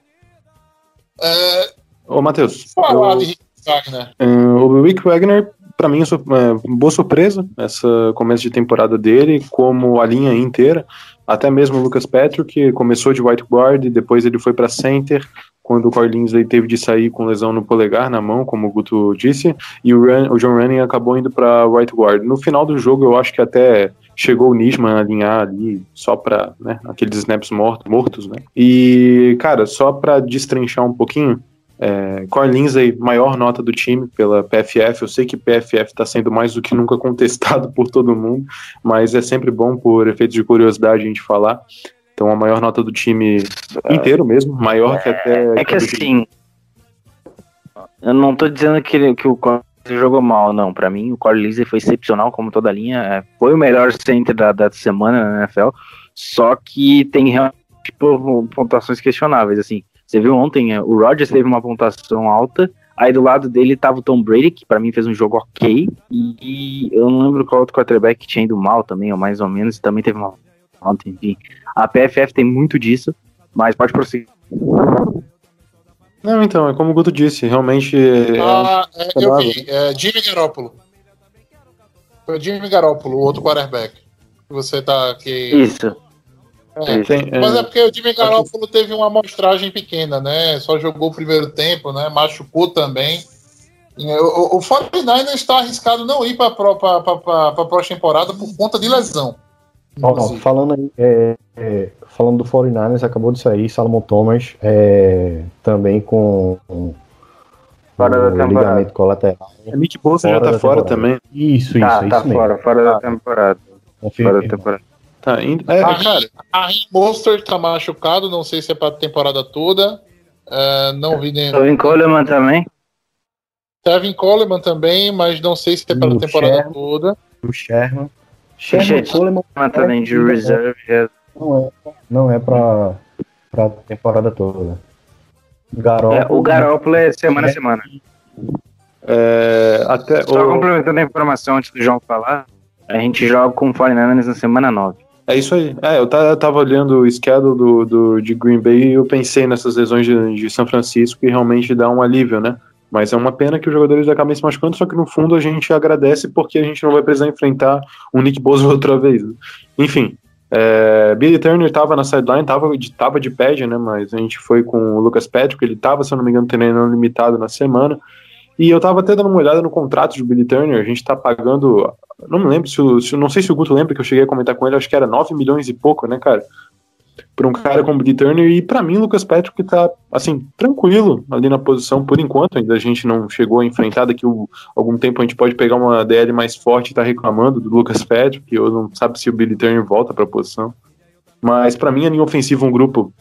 É, Ô, Matheus. Falar eu, de Rick Wagner. É, o Rick Wagner, para mim, é, é boa surpresa essa começo de temporada dele, como a linha inteira. Até mesmo o Lucas Petro, que começou de white guard, depois ele foi para center, quando o Corlins aí teve de sair com lesão no polegar, na mão, como o Guto disse, e o, Run, o John Running acabou indo para right guard. No final do jogo, eu acho que até chegou o Nisman a alinhar ali só para né, aqueles snaps mortos, mortos, né? E, cara, só para destrinchar um pouquinho, é, Corlins aí, maior nota do time pela PFF. Eu sei que PFF está sendo mais do que nunca *laughs* contestado por todo mundo, mas é sempre bom, por efeito de curiosidade, a gente falar. Então a maior nota do time inteiro mesmo, maior é, que até. É que assim. Eu não tô dizendo que, ele, que o Corlins jogou mal, não. Para mim, o Corlins foi excepcional, como toda a linha. É, foi o melhor center da, da semana na NFL. Só que tem realmente tipo, pontuações questionáveis. Assim, você viu ontem, é, o Rodgers teve uma pontuação alta. Aí do lado dele tava o Tom Brady, que para mim fez um jogo ok. E eu não lembro qual outro quarterback tinha ido mal também, ou mais ou menos. Também teve uma ontem, enfim. A PFF tem muito disso, mas pode prosseguir. Não, então, é como o Guto disse, realmente. Ah, é, eu vi. É Jimmy Garoppolo. Foi Jimmy Garoppolo, o outro quarterback. Você tá aqui. Isso. É, tem, é. mas é porque o Jimmy Garoppolo teve uma amostragem pequena, né? Só jogou o primeiro tempo, né? Machucou também. O, o, o 49 está arriscado não ir para a próxima temporada por conta de lesão. Ó, falando aí, é, é, falando do 49ers, acabou de sair Salomon Thomas é, também com um, fora da ligamento colateral. A Nick Bolsa já tá fora também. Isso, tá, isso, tá isso fora, mesmo. fora da temporada. Fora da temporada. Tá indo. É, a, cara. A Monster tá machucado, não sei se é pra temporada toda. É, não vi nem. Tevin Coleman também? Tevin Coleman também, mas não sei se é para temporada Sherman, toda. O Sherman. Sherman Coleman também de reserve. Não é, não é pra, pra temporada toda. Garópolo, é, o Garópolo é semana a semana. É, até Só o... complementando a informação antes do João falar, a gente joga com o 49 na semana 9. É isso aí. É, eu tava olhando o schedule do, do, de Green Bay e eu pensei nessas lesões de, de São Francisco e realmente dá um alívio, né? Mas é uma pena que os jogadores acabem se machucando, só que no fundo a gente agradece porque a gente não vai precisar enfrentar o Nick Bosa *laughs* outra vez. Enfim, é, Billy Turner estava na sideline, estava de, tava de pad, né? Mas a gente foi com o Lucas Patrick, ele estava, se eu não me engano, treinando limitado na semana. E eu estava até dando uma olhada no contrato de Billy Turner, a gente está pagando. Não me lembro se, se. Não sei se o Guto lembra que eu cheguei a comentar com ele, acho que era 9 milhões e pouco, né, cara? Para um cara como Billy Turner e para mim Lucas Patrick está assim tranquilo ali na posição por enquanto ainda a gente não chegou a enfrentar daqui a algum tempo a gente pode pegar uma DL mais forte e tá reclamando do Lucas Patrick ou não sabe se o Billy Turner volta para a posição. Mas para mim a linha ofensiva é um grupo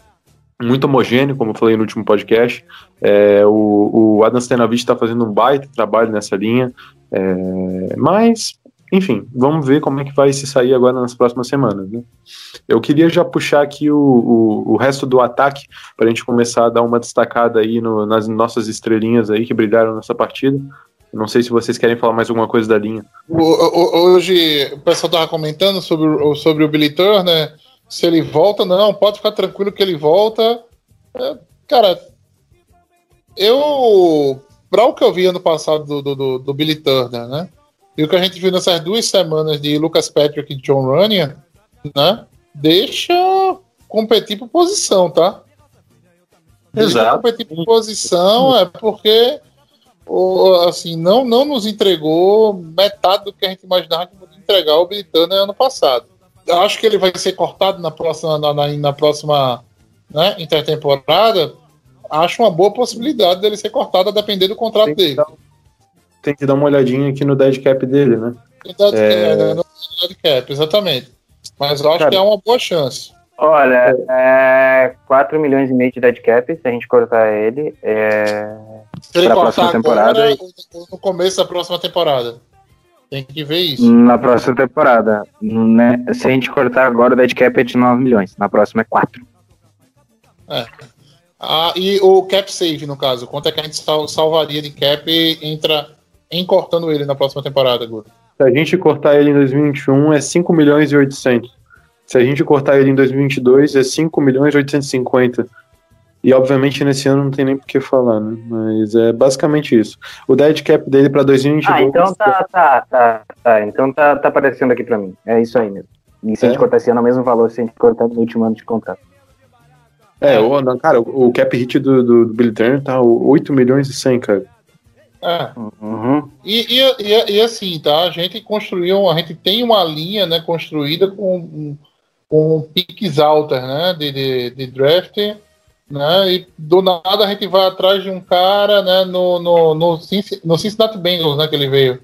muito homogêneo como eu falei no último podcast. É, o, o Adam Stenavich está fazendo um baita trabalho nessa linha. É, mas enfim, vamos ver como é que vai se sair agora nas próximas semanas. Né? Eu queria já puxar aqui o, o, o resto do ataque para a gente começar a dar uma destacada aí no, nas nossas estrelinhas aí que brilharam nessa partida. Não sei se vocês querem falar mais alguma coisa da linha. Hoje o pessoal estava comentando sobre, sobre o Turner, né? se ele volta, não, pode ficar tranquilo que ele volta. É, cara, eu. Para o que eu vi ano passado do, do, do Billy Turner, né? E o que a gente viu nessas duas semanas de Lucas Patrick e John Runyan, né? Deixa competir por posição, tá? Deixa Exato. competir por posição é porque assim, não, não nos entregou metade do que a gente imaginava que podia entregar o Britânia ano passado. acho que ele vai ser cortado na próxima, na, na, na próxima né, intertemporada. Acho uma boa possibilidade dele ser cortado a depender do contrato que dele. dar- Tem que dar uma olhadinha aqui no dead cap dele, né? Verdade, É. é, né, dead cap, exatamente. Mas eu acho Cara. que é uma boa chance. Olha, é 4 milhões e meio de dead cap, se a gente cortar ele. É... Se ele cortar próxima agora temporada, no começo da próxima temporada. Tem que ver isso. Na próxima temporada. Né? Se a gente cortar agora, o dead cap é de 9 milhões. Na próxima é 4. Ah, e o cap save, no caso. Quanto é que a gente sal- salvaria de cap entra em cortando ele na próxima temporada, Guto? Se a gente cortar ele em 2021 é 5 milhões e 800. Se a gente cortar ele em 2022 é 5 milhões e 850. E obviamente nesse ano não tem nem por que falar, né? Mas é basicamente isso. O dead cap dele para 2022 Ah, então tá, tá, tá, tá. Então tá, tá aparecendo aqui pra mim. É isso aí mesmo. E se a gente É? cortar esse ano, é o mesmo valor se a gente cortar no último ano de contrato. É, o, cara, o o cap hit do, do, do Billy Turner tá 8 milhões e 100, cara. É. Uhum. E, e, e, e assim, tá? A gente construiu, a gente tem uma linha né, construída com, com piques altas né, de, de, de draft, né? E do nada a gente vai atrás de um cara né, no, no, no, no Cincinnati Bengals, né? Que ele veio.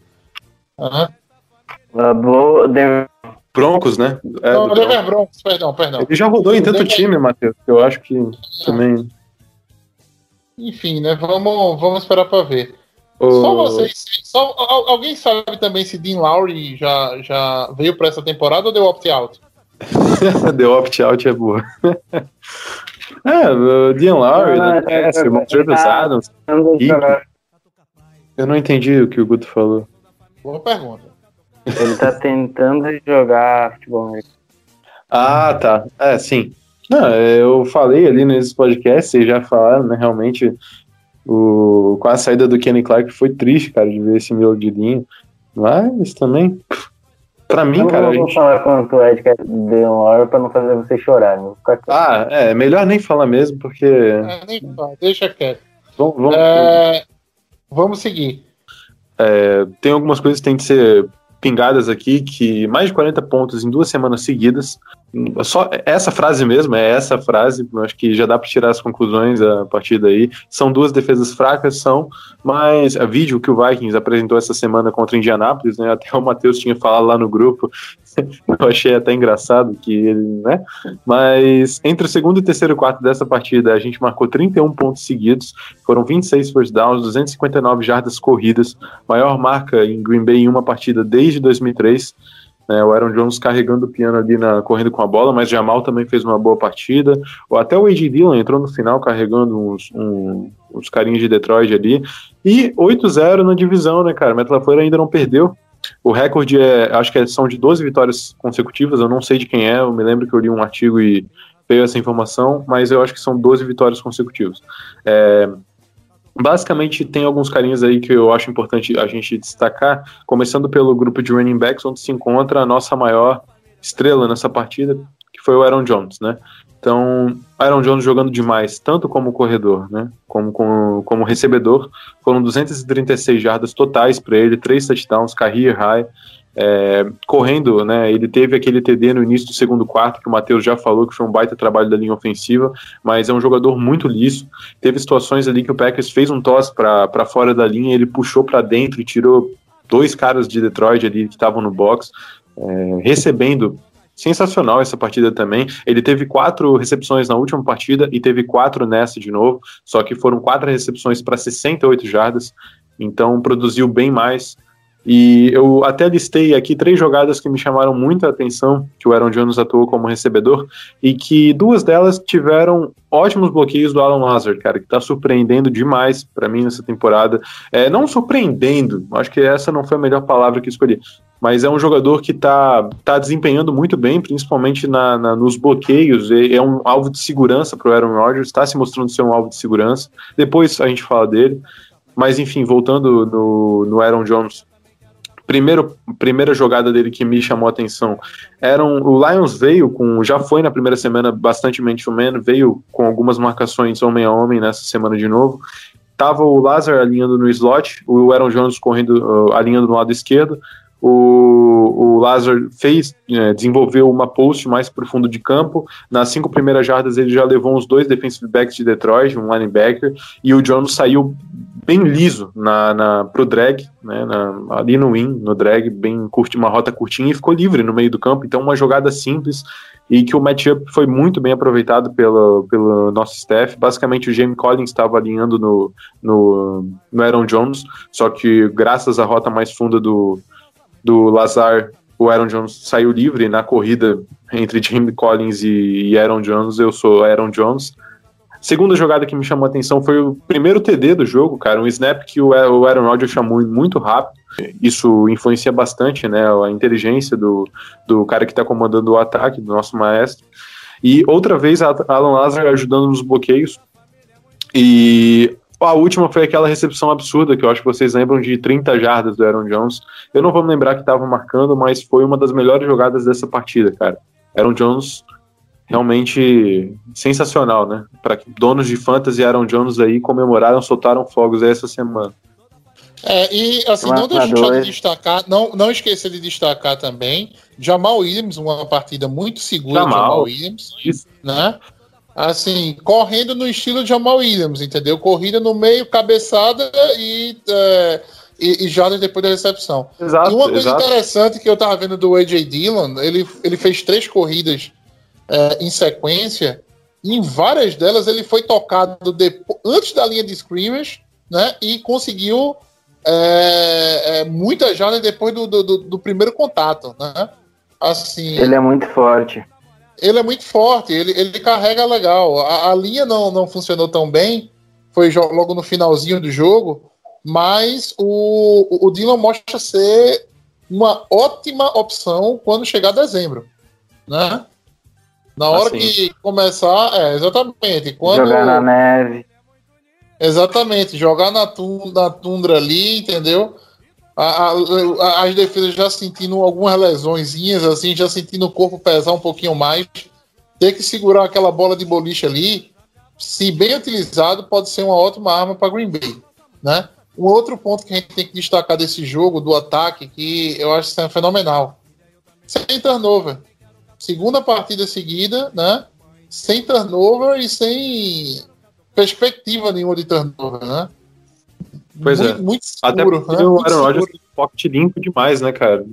Uh, Denver- Broncos, né? É, Não, do Denver Broncos, perdão, perdão. Ele já rodou em tanto Denver- time, Matheus. que Eu acho que também. Enfim, né? Vamos, vamos esperar para ver. O- Só vocês. Só, al- alguém sabe também se Dean Lowry já, já veio para essa temporada ou deu opt-out? The *laughs* opt-out é boa. *laughs* é, o Dean Lowry, Ah, né? É, é, é, Travis é. Adams. Eu não entendi o que o Guto falou. Boa pergunta. Ele tá tentando jogar futebol americano. Ah, tá. É, sim. Não, eu falei ali nesses podcasts, vocês já falaram, né? Realmente, o, com a saída do Kenny Clark foi triste, cara, de ver esse meu de linha. Mas também, pra mim, Eu cara, não vou gente. falar quanto é de que deu uma hora pra não fazer você chorar. né? Ah, é, melhor nem falar mesmo, porque. É, nem fala, deixa quieto. Vamos, vamos- É, vamos seguir. É, tem algumas coisas que têm que ser pingadas aqui, que mais de 40 pontos em duas semanas seguidas. Só essa frase mesmo, é essa frase, acho que já dá para tirar as conclusões a partir daí. São duas defesas fracas, são, mas a vídeo que o Vikings apresentou essa semana contra o Indianapolis, né? Até o Matheus tinha falado lá no grupo. *laughs* Eu achei até engraçado que ele, né? Mas entre o segundo e terceiro quarto dessa partida, a gente marcou 31 pontos seguidos, foram 26 first downs, 259 jardas corridas, maior marca em Green Bay em uma partida desde 2003. Né, o Aaron Jones carregando o piano ali na correndo com a bola, mas Jamal também fez uma boa partida. Ou até o A.J. Dillon entrou no final carregando uns, um- uns carinhos de Detroit ali. E 8-0 na divisão, né, cara? Metal LaFleur ainda não perdeu. O recorde é, acho que é- são de 12 vitórias consecutivas, eu não sei de quem é, eu me lembro que eu li um artigo e veio essa informação, mas eu acho que são 12 vitórias consecutivas. É, basicamente, tem alguns carinhos aí que eu acho importante a gente destacar, começando pelo grupo de running backs, onde se encontra a nossa maior estrela nessa partida, que foi o Aaron Jones, né? Então, Aaron Jones jogando demais, tanto como corredor, né? Como, como, como recebedor. Foram 236 jardas totais para ele, três touchdowns, career high. É, correndo, né? Ele teve aquele TD no início do segundo quarto, que o Matheus já falou que foi um baita trabalho da linha ofensiva, mas é um jogador muito liso. Teve situações ali que o Packers fez um tosse para fora da linha, ele puxou para dentro e tirou dois caras de Detroit ali que estavam no box, é, recebendo sensacional essa partida também. Ele teve quatro recepções na última partida e teve quatro nessa de novo, só que foram quatro recepções para 68 jardas, então produziu bem mais. E eu até listei aqui três jogadas que me chamaram muita atenção, que o Aaron Jones atuou como recebedor, e que duas delas tiveram ótimos bloqueios do Alan Lazard, cara, que tá surpreendendo demais para mim nessa temporada. É, não surpreendendo, acho que essa não foi a melhor palavra que escolhi, mas é um jogador que tá, tá desempenhando muito bem, principalmente na, na- nos bloqueios, é, é um alvo de segurança para o Aaron Rodgers, está se mostrando ser um alvo de segurança. Depois a gente fala dele, mas enfim, voltando no, no Aaron Jones, primeiro, primeira jogada dele que me chamou a atenção eram o Lions veio com já foi na primeira semana bastante man-to-man, veio com algumas marcações homem a homem nessa semana de novo. Tava o Lazar alinhando no slot, o Aaron Jones correndo uh, alinhando no lado esquerdo, o, o Lazar fez, é, desenvolveu uma post mais profundo de campo. Nas cinco primeiras jardas ele já levou uns dois defensive backs de Detroit, um linebacker, e o Jones saiu bem liso na, na, pro drag, né, na, ali no win, no drag, bem curto, uma rota curtinha e ficou livre no meio do campo. Então, uma jogada simples e que o matchup foi muito bem aproveitado pelo, pelo nosso staff. Basicamente, o Jamie Collins estava alinhando no, no, no Aaron Jones, só que graças à rota mais funda do, do Lazar, o Aaron Jones saiu livre na corrida entre Jamie Collins e, e Aaron Jones. Eu sou Aaron Jones. Segunda jogada que me chamou a atenção foi o primeiro TD do jogo, cara, um snap que o Aaron Rodgers chamou muito rápido. Isso influencia bastante, né, a inteligência do, do cara que está comandando o ataque, do nosso maestro. E outra vez, Alan Lazar ajudando nos bloqueios. E a última foi aquela recepção absurda, que eu acho que vocês lembram de 30 jardas do Aaron Jones. Eu não vou me lembrar que estava marcando, mas foi uma das melhores jogadas dessa partida, cara. Aaron Jones realmente sensacional, né? Para donos de fantasy Aaron Jones aí comemoraram, soltaram fogos essa semana. É, e assim, não deixar de destacar, não, não esqueça de destacar também Jamal Williams, uma partida muito segura Jamal, Jamal Williams, isso. né? Assim, correndo no estilo de Jamal Williams, entendeu? Corrida no meio, cabeçada e, é, e, e já depois da recepção. Exato, e uma coisa exato. interessante que eu tava vendo do AJ Dillon, ele, ele fez três corridas é, em sequência, em várias delas ele foi tocado depois, antes da linha de scrimmage, né? E conseguiu é, é, muitas jardas depois do, do, do, primeiro contato, né? Assim. Ele é muito forte. Ele é muito forte, ele, ele carrega legal. A, a linha não, não funcionou tão bem, foi logo no finalzinho do jogo, mas o, o Dylan mostra ser uma ótima opção quando chegar dezembro, né? Na hora assim. que começar, é, exatamente. Quando, jogar na neve. Exatamente, jogar na, tundra, na tundra ali, entendeu? A, a, as defesas já sentindo algumas lesõezinhas, assim, já sentindo o corpo pesar um pouquinho mais. Ter que segurar aquela bola de boliche ali, se bem utilizado, pode ser uma ótima arma para Green Bay, né? Um outro ponto que a gente tem que destacar desse jogo, do ataque, que eu acho que é fenomenal. Sem turnover segunda partida seguida, né? Sem turnover e sem perspectiva nenhuma de turnover, né? Pois muito, é. Muito seguro, Até porque né? o Aaron Rodgers tem pocket limpo demais, né, cara?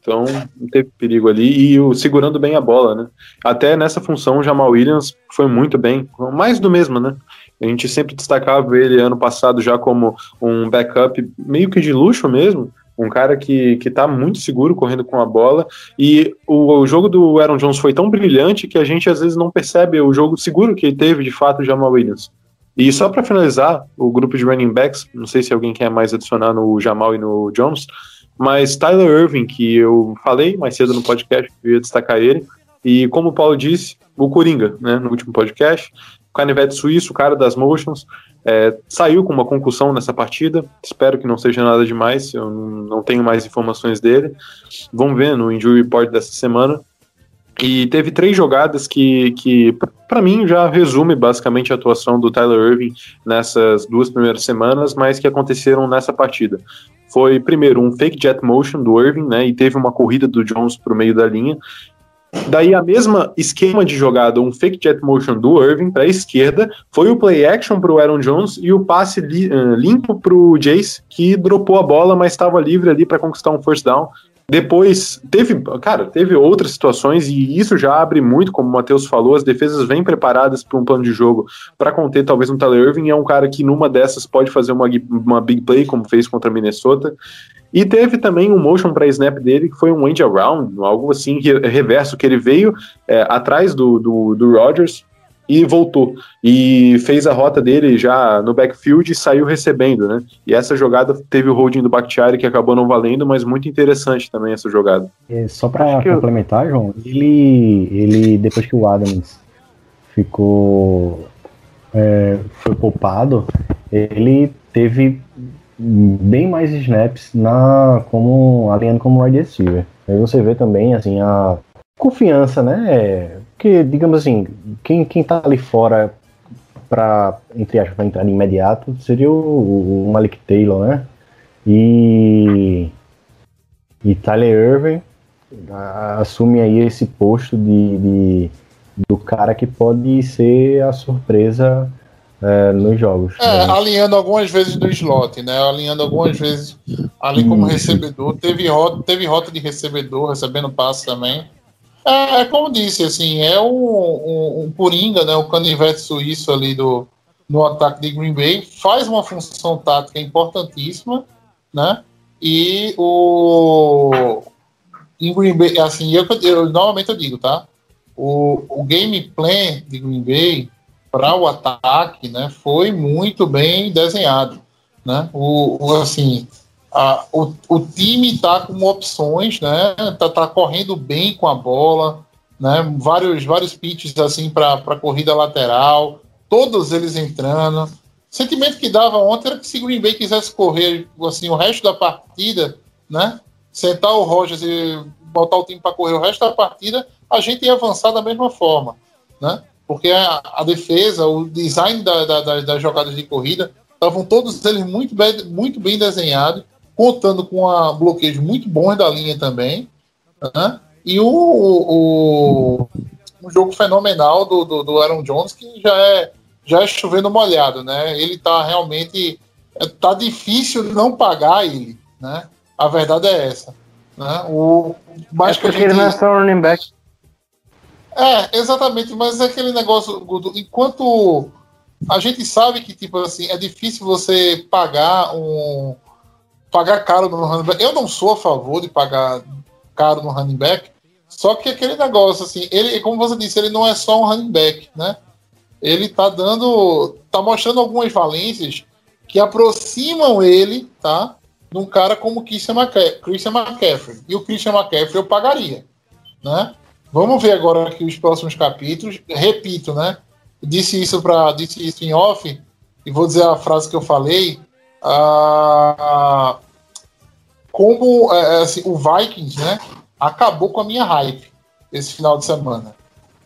Então não teve perigo ali. E o segurando bem a bola, né? Até nessa função o Jamal Williams foi muito bem. Mais do mesmo, né? A gente sempre destacava ele ano passado já como um backup meio que de luxo mesmo, um cara que, que tá muito seguro correndo com a bola. E o, o, jogo do Aaron Jones foi tão brilhante que a gente às vezes não percebe o jogo seguro que ele teve de fato Jamal Williams. E só para finalizar, o grupo de running backs, não sei se alguém quer mais adicionar no Jamal e no Jones, mas Tyler Irving, que eu falei mais cedo no podcast, eu ia destacar ele, e como o Paulo disse, o Coringa, né, no último podcast, canivete suíço, o cara das motions, é, saiu com uma concussão nessa partida. Espero que não seja nada demais. Eu não tenho mais informações dele. Vamos ver no injury report dessa semana. E teve três jogadas que, que para mim, já resume basicamente a atuação do Tyler Irving nessas duas primeiras semanas, mas que aconteceram nessa partida. Foi, primeiro, um fake jet motion do Irving, né? E teve uma corrida do Jones para o meio da linha. Daí a mesma esquema de jogada, um fake jet motion do Irving para a esquerda, foi o play action para o Aaron Jones e o passe li, uh, limpo para o Jace, que dropou a bola, mas estava livre ali para conquistar um first down. Depois teve, cara, teve outras situações e isso já abre muito, como o Matheus falou, as defesas vêm preparadas para um plano de jogo para conter talvez um Tyler Irving, é um cara que numa dessas pode fazer uma, uma big play, como fez contra Minnesota. E teve também um motion para snap dele, que foi um end around, algo assim, reverso, que ele veio é, atrás do, do, do Rodgers e voltou. E fez a rota dele já no backfield e saiu recebendo, né? E essa jogada teve o holding do Bakhtiari, que acabou não valendo, mas muito interessante também essa jogada. É, só para complementar, eu... João, ele, ele, depois que o Adams ficou. É, foi poupado, ele teve bem mais snaps na como alinhando como wide receiver. Aí você vê também assim a confiança, né? Porque digamos assim, quem quem tá ali fora para entre aspas para entrar de imediato seria o, o Malik Taylor, né? E E Tyler Irving assume aí esse posto de, de- do cara que pode ser a surpresa é, nos jogos. É, né? alinhando algumas vezes do slot, né? Alinhando algumas vezes ali como recebedor. Teve rota, teve rota de recebedor, recebendo passe também. É, é como disse, assim, é um, um, um Coringa, né? O canivete suíço ali do, no ataque de Green Bay. Faz uma função tática importantíssima, né? E o. Em Green Bay, assim, eu, eu novamente eu digo, tá? O, o game plan de Green Bay para o ataque, né, foi muito bem desenhado, né? O, o, assim, o, o time tá com opções, né? Tá, tá correndo bem com a bola, né? Vários vários pitches assim para corrida lateral, todos eles entrando. O sentimento que dava ontem era que se Green Bay quisesse correr assim o resto da partida, né? Sentar o Rogers e botar o time para correr o resto da partida, a gente ia avançar da mesma forma, né? Porque a, a defesa, o design da, da, da, das jogadas de corrida, estavam todos eles muito bem, muito bem desenhados, contando com a bloqueios muito bons da linha também, né? E o, o, um jogo fenomenal do, do, do Aaron Jones, que já é, já é chovendo molhado, né? Ele tá realmente. é, Tá difícil não pagar ele, né? A verdade é essa. Né? O, É mais que a porque ele gente- não é só running back. é, exatamente, mas é aquele negócio, Guto, enquanto a gente sabe que, tipo assim, é difícil você pagar um. Pagar caro no running back. Eu não sou a favor de pagar caro no running back, só que aquele negócio, assim, ele, como você disse, ele não é só um running back, né? Ele tá dando. tá mostrando algumas valências que aproximam ele, tá? De um cara como Christian McCaffrey, Christian McCaffrey. E o Christian McCaffrey eu pagaria, né? Vamos ver agora aqui os próximos capítulos. Repito, né? Disse isso para disse isso em off e vou dizer a frase que eu falei. Ah, como é, assim, o Vikings, né? Acabou com a minha hype esse final de semana.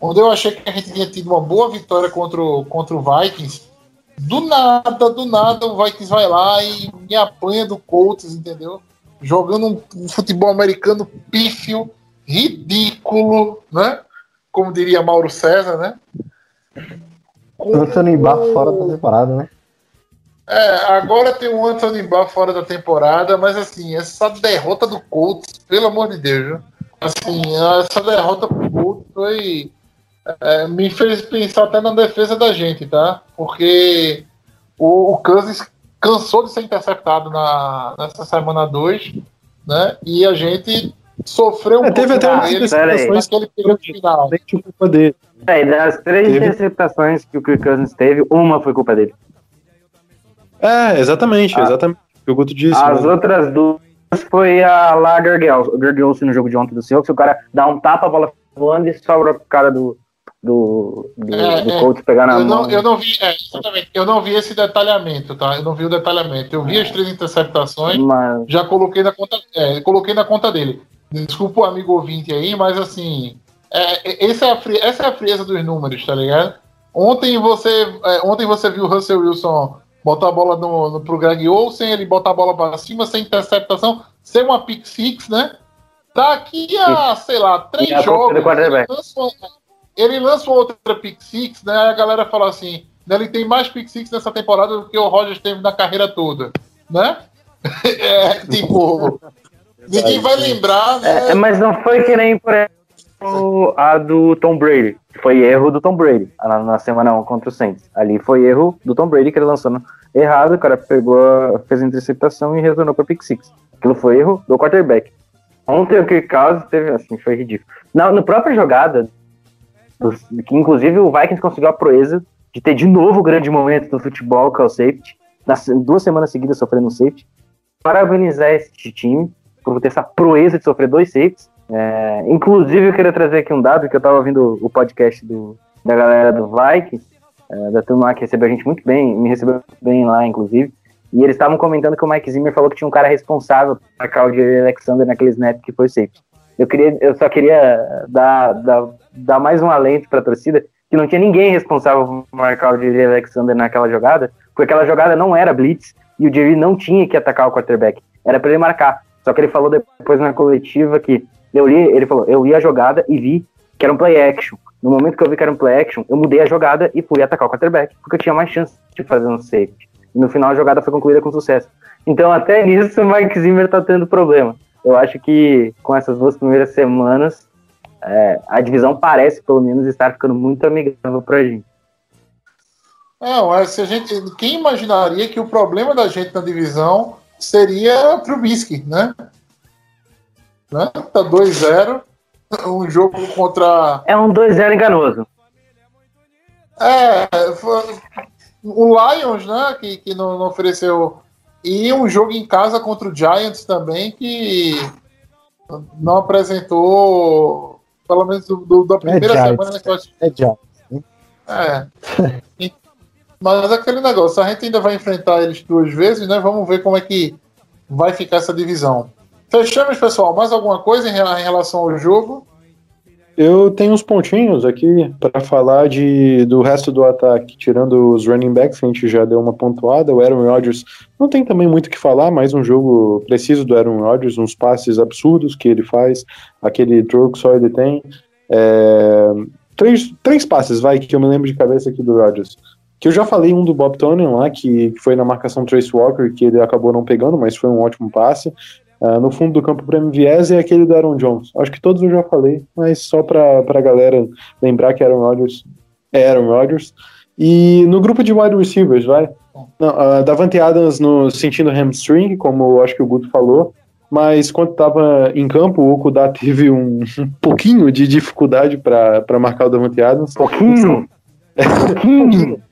Onde eu achei que a gente tinha tido uma boa vitória contra o, contra o Vikings, do nada, do nada, o Vikings vai lá e me apanha do Colts, entendeu? Jogando um, futebol americano pífio, ridículo, né? Como diria Mauro César, né? Com Anthony Barr o- fora da temporada, né? É, agora tem o Anthony Barr fora da temporada, mas assim, essa derrota do Colts, pelo amor de Deus, viu? assim, essa derrota pro Colts foi. é, me fez pensar até na defesa da gente, tá? Porque o, o Cousins cansou de ser interceptado na, nessa semana 2, né? E a gente sofreu um É, teve pouco até umas ele, interceptações naquele período final. Nem tinha culpa dele. É, e das três Teve. interceptações que o Kirk Cousins teve, uma foi culpa dele. É, exatamente, Ah. exatamente. O que o Guto disse. As mesmo. outras duas foi a lá Gergel, no jogo de ontem do Seahawks, o cara dá um tapa, a bola voando e sobra pro cara do, do, do, É, do é. Colts pegar na Eu mão. não, eu não vi, é, exatamente, eu não vi esse detalhamento, tá? Eu não vi o detalhamento. Eu vi as três interceptações, Mas já coloquei na conta, é, coloquei na conta dele. Desculpa o amigo ouvinte aí, mas assim, é, é- esse é a fri- essa é a frieza dos números, tá ligado? Ontem você, é, ontem você viu o Russell Wilson botar a bola no, no, pro Greg Olsen, ele botar a bola para cima, sem interceptação, sem uma pick six, né? Daqui a, sei lá, três a jogos, ele lança, ele lança outra pick six, né? Aí a galera fala assim, né, ele tem mais pick six nessa temporada do que o Rogers teve na carreira toda, né? *laughs* É, tipo, ninguém vai lembrar, né? É, mas não foi que nem, por a do Tom Brady. Foi erro do Tom Brady na, na semana 1 contra o Saints. Ali foi erro do Tom Brady que ele lançou no- errado, o cara pegou, fez a interceptação e retornou para pick six. Aquilo foi erro do quarterback. Ontem o Kirk Cousins teve, assim, foi ridículo. Na, na própria jogada, dos- que inclusive o Vikings conseguiu a proeza de ter de novo o grande momento do futebol, que é o safety. Nas duas semanas seguidas sofrendo um safety. Parabenizar esse time por ter essa proeza de sofrer dois safeties. É, inclusive, eu queria trazer aqui um dado que eu tava ouvindo o podcast do, da galera do Vikings, é, da turma que recebeu a gente muito bem, me recebeu bem lá, inclusive. E eles estavam comentando que o Mike Zimmer falou que tinha um cara responsável o Jerry Alexander naquele snap que foi safety. Eu, queria, eu só queria dar, dar, dar mais um alento pra torcida, que não tinha ninguém responsável por marcar o Jerry Alexander naquela jogada, porque aquela jogada não era blitz e o Jerry não tinha que atacar o quarterback. Era pra ele marcar. Só que ele falou depois na coletiva que eu li, ele falou, eu li a jogada e vi que era um play action. No momento que eu vi que era um play action, eu mudei a jogada e fui atacar o quarterback, porque eu tinha mais chance de fazer um safety. E no final a jogada foi concluída com sucesso. Então até *laughs* nisso o Mike Zimmer tá tendo problema. Eu acho que com essas duas primeiras semanas, é, a divisão parece, pelo menos, estar ficando muito amigável pra gente. Não, é, se a gente, quem imaginaria que o problema da gente na divisão seria Trubisky, né? Né? Tá 2-0, um jogo contra. É um 2-0 enganoso. É, foi- o Lions, né? Que, que não, não ofereceu. E um jogo em casa contra o Giants também, que não apresentou, pelo menos do, do- da primeira Giants. semana né, que eu assisti. É já. É. E- Mas aquele negócio, a gente ainda vai enfrentar eles duas vezes, né? Vamos ver como é que vai ficar essa divisão. Fechamos, pessoal. Mais alguma coisa em rela- em relação ao jogo? Eu tenho uns pontinhos aqui para falar de, do resto do ataque, tirando os running backs, que a gente já deu uma pontuada. O Aaron Rodgers não tem também muito o que falar, mais um jogo preciso do Aaron Rodgers, uns passes absurdos que ele faz, aquele que só ele tem. É, três, três passes, vai, que eu me lembro de cabeça aqui do Rodgers. Que eu já falei um do Bob Tony lá, que, que foi na marcação Trace Walker, que ele acabou não pegando, mas foi um ótimo passe. Ah, no fundo do campo para MVS e aquele do Aaron Jones. Acho que todos eu já falei, mas só para a galera lembrar que Aaron Rodgers é Aaron Rodgers. E no grupo de wide receivers, vai. Não, ah, Davante Adams no sentindo hamstring, como eu acho que o Guto falou. Mas quando estava em campo, o Okuda *laughs* teve um, um pouquinho de dificuldade para marcar o Davante Adams. Pouquinho! *laughs* pouquinho! *laughs*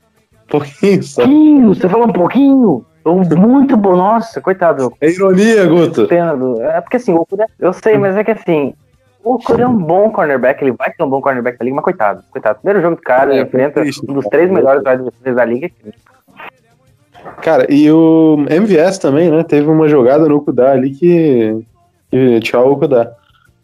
Pouquinho só. pouquinho! Você falou um pouquinho! Muito bom, nossa, coitado. É ironia, Guto. Pena do... É porque assim, o Okuda, eu sei, mas é que assim, o Okuda é um bom cornerback, ele vai ser um bom cornerback da liga, mas coitado, coitado. Primeiro jogo do cara, ele É, enfrenta triste, um dos três melhores receivers da liga. Cara, e o MVS também, né? Teve uma jogada no Okuda ali que. que tchau, Okuda.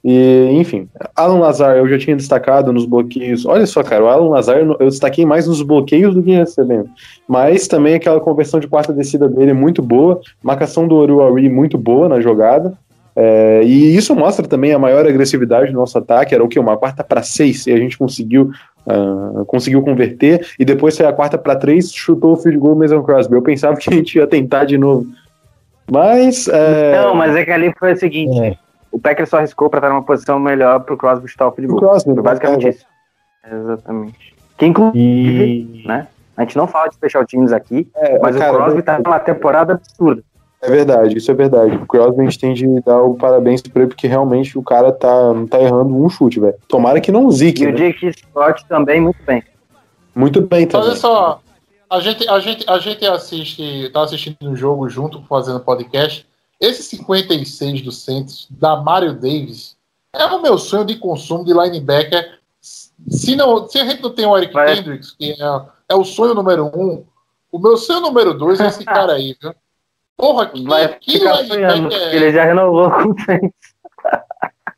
E, enfim, Alan Lazar eu já tinha destacado nos bloqueios. Olha só, cara, o Alan Lazar eu destaquei mais nos bloqueios do que recebendo. Mas também aquela conversão de quarta descida dele é muito boa. Marcação do Oruari muito boa na jogada. É, e isso mostra também a maior agressividade do nosso ataque. Era o que? Uma quarta para seis. E a gente conseguiu, ah, conseguiu converter. E depois foi a quarta para três, chutou o field goal Mason Crosby. Eu pensava que a gente ia tentar de novo. Mas. É, Não, mas é que ali foi o seguinte: É. o Packers só arriscou pra estar numa posição melhor pro Crosby chutar o field o goal. Crosby, Foi basicamente né? isso. Exatamente. Que inclusive, E né? A gente não fala de special teams aqui, É, mas cara, o Crosby tá numa temporada absurda. É verdade, isso é verdade. O Crosby a gente tem de dar o parabéns pra ele, porque realmente o cara tá, não tá errando um chute, velho. Tomara que não zique, E o né? Jake Scott também, muito bem. Muito bem também. Olha só, a gente, a gente, a gente assiste, tá assistindo um jogo junto, fazendo podcast. Esse 56 do Santos, da Mario Davis, é o meu sonho de consumo de linebacker. Se, não, se a gente não tem o Eric Vai. Kendricks, que é, é o sonho número um, o meu sonho número dois é esse *laughs* cara aí, viu? Porra, que, Vai que linebacker é ele já renovou com o Saints.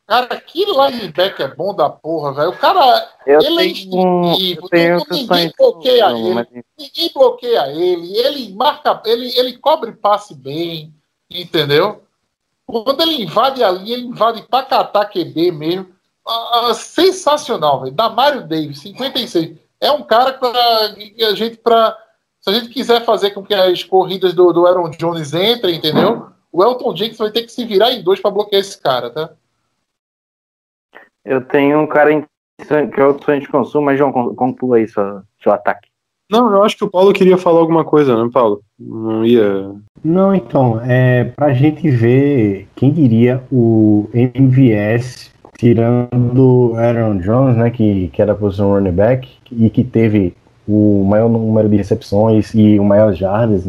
Cara, que linebacker é bom da porra, velho. O cara, Eu ele é instintivo, eu tenho ninguém bloqueia Não, ele. mas- ninguém bloqueia ele, ele marca, ele, ele cobre passe bem, entendeu? Quando ele invade a linha, ele invade pra catar QB mesmo. Ah, ah, sensacional, velho. Da Mario Davis, 56. É um cara que a gente, pra, se a gente quiser fazer com que as corridas do, do Aaron Jones entrem, entendeu? O Elton Jenkins vai ter que se virar em dois pra bloquear esse cara, tá? Eu tenho um cara que é sonho de consumo, mas João, con- conclua aí seu, seu ataque. Não, eu acho que o Paulo queria falar alguma coisa, né, Paulo? Não ia. Não, então, é pra gente ver, quem diria o MVS tirando Aaron Jones, né, que, que era a posição running back e que teve o maior número de recepções e o maior jardas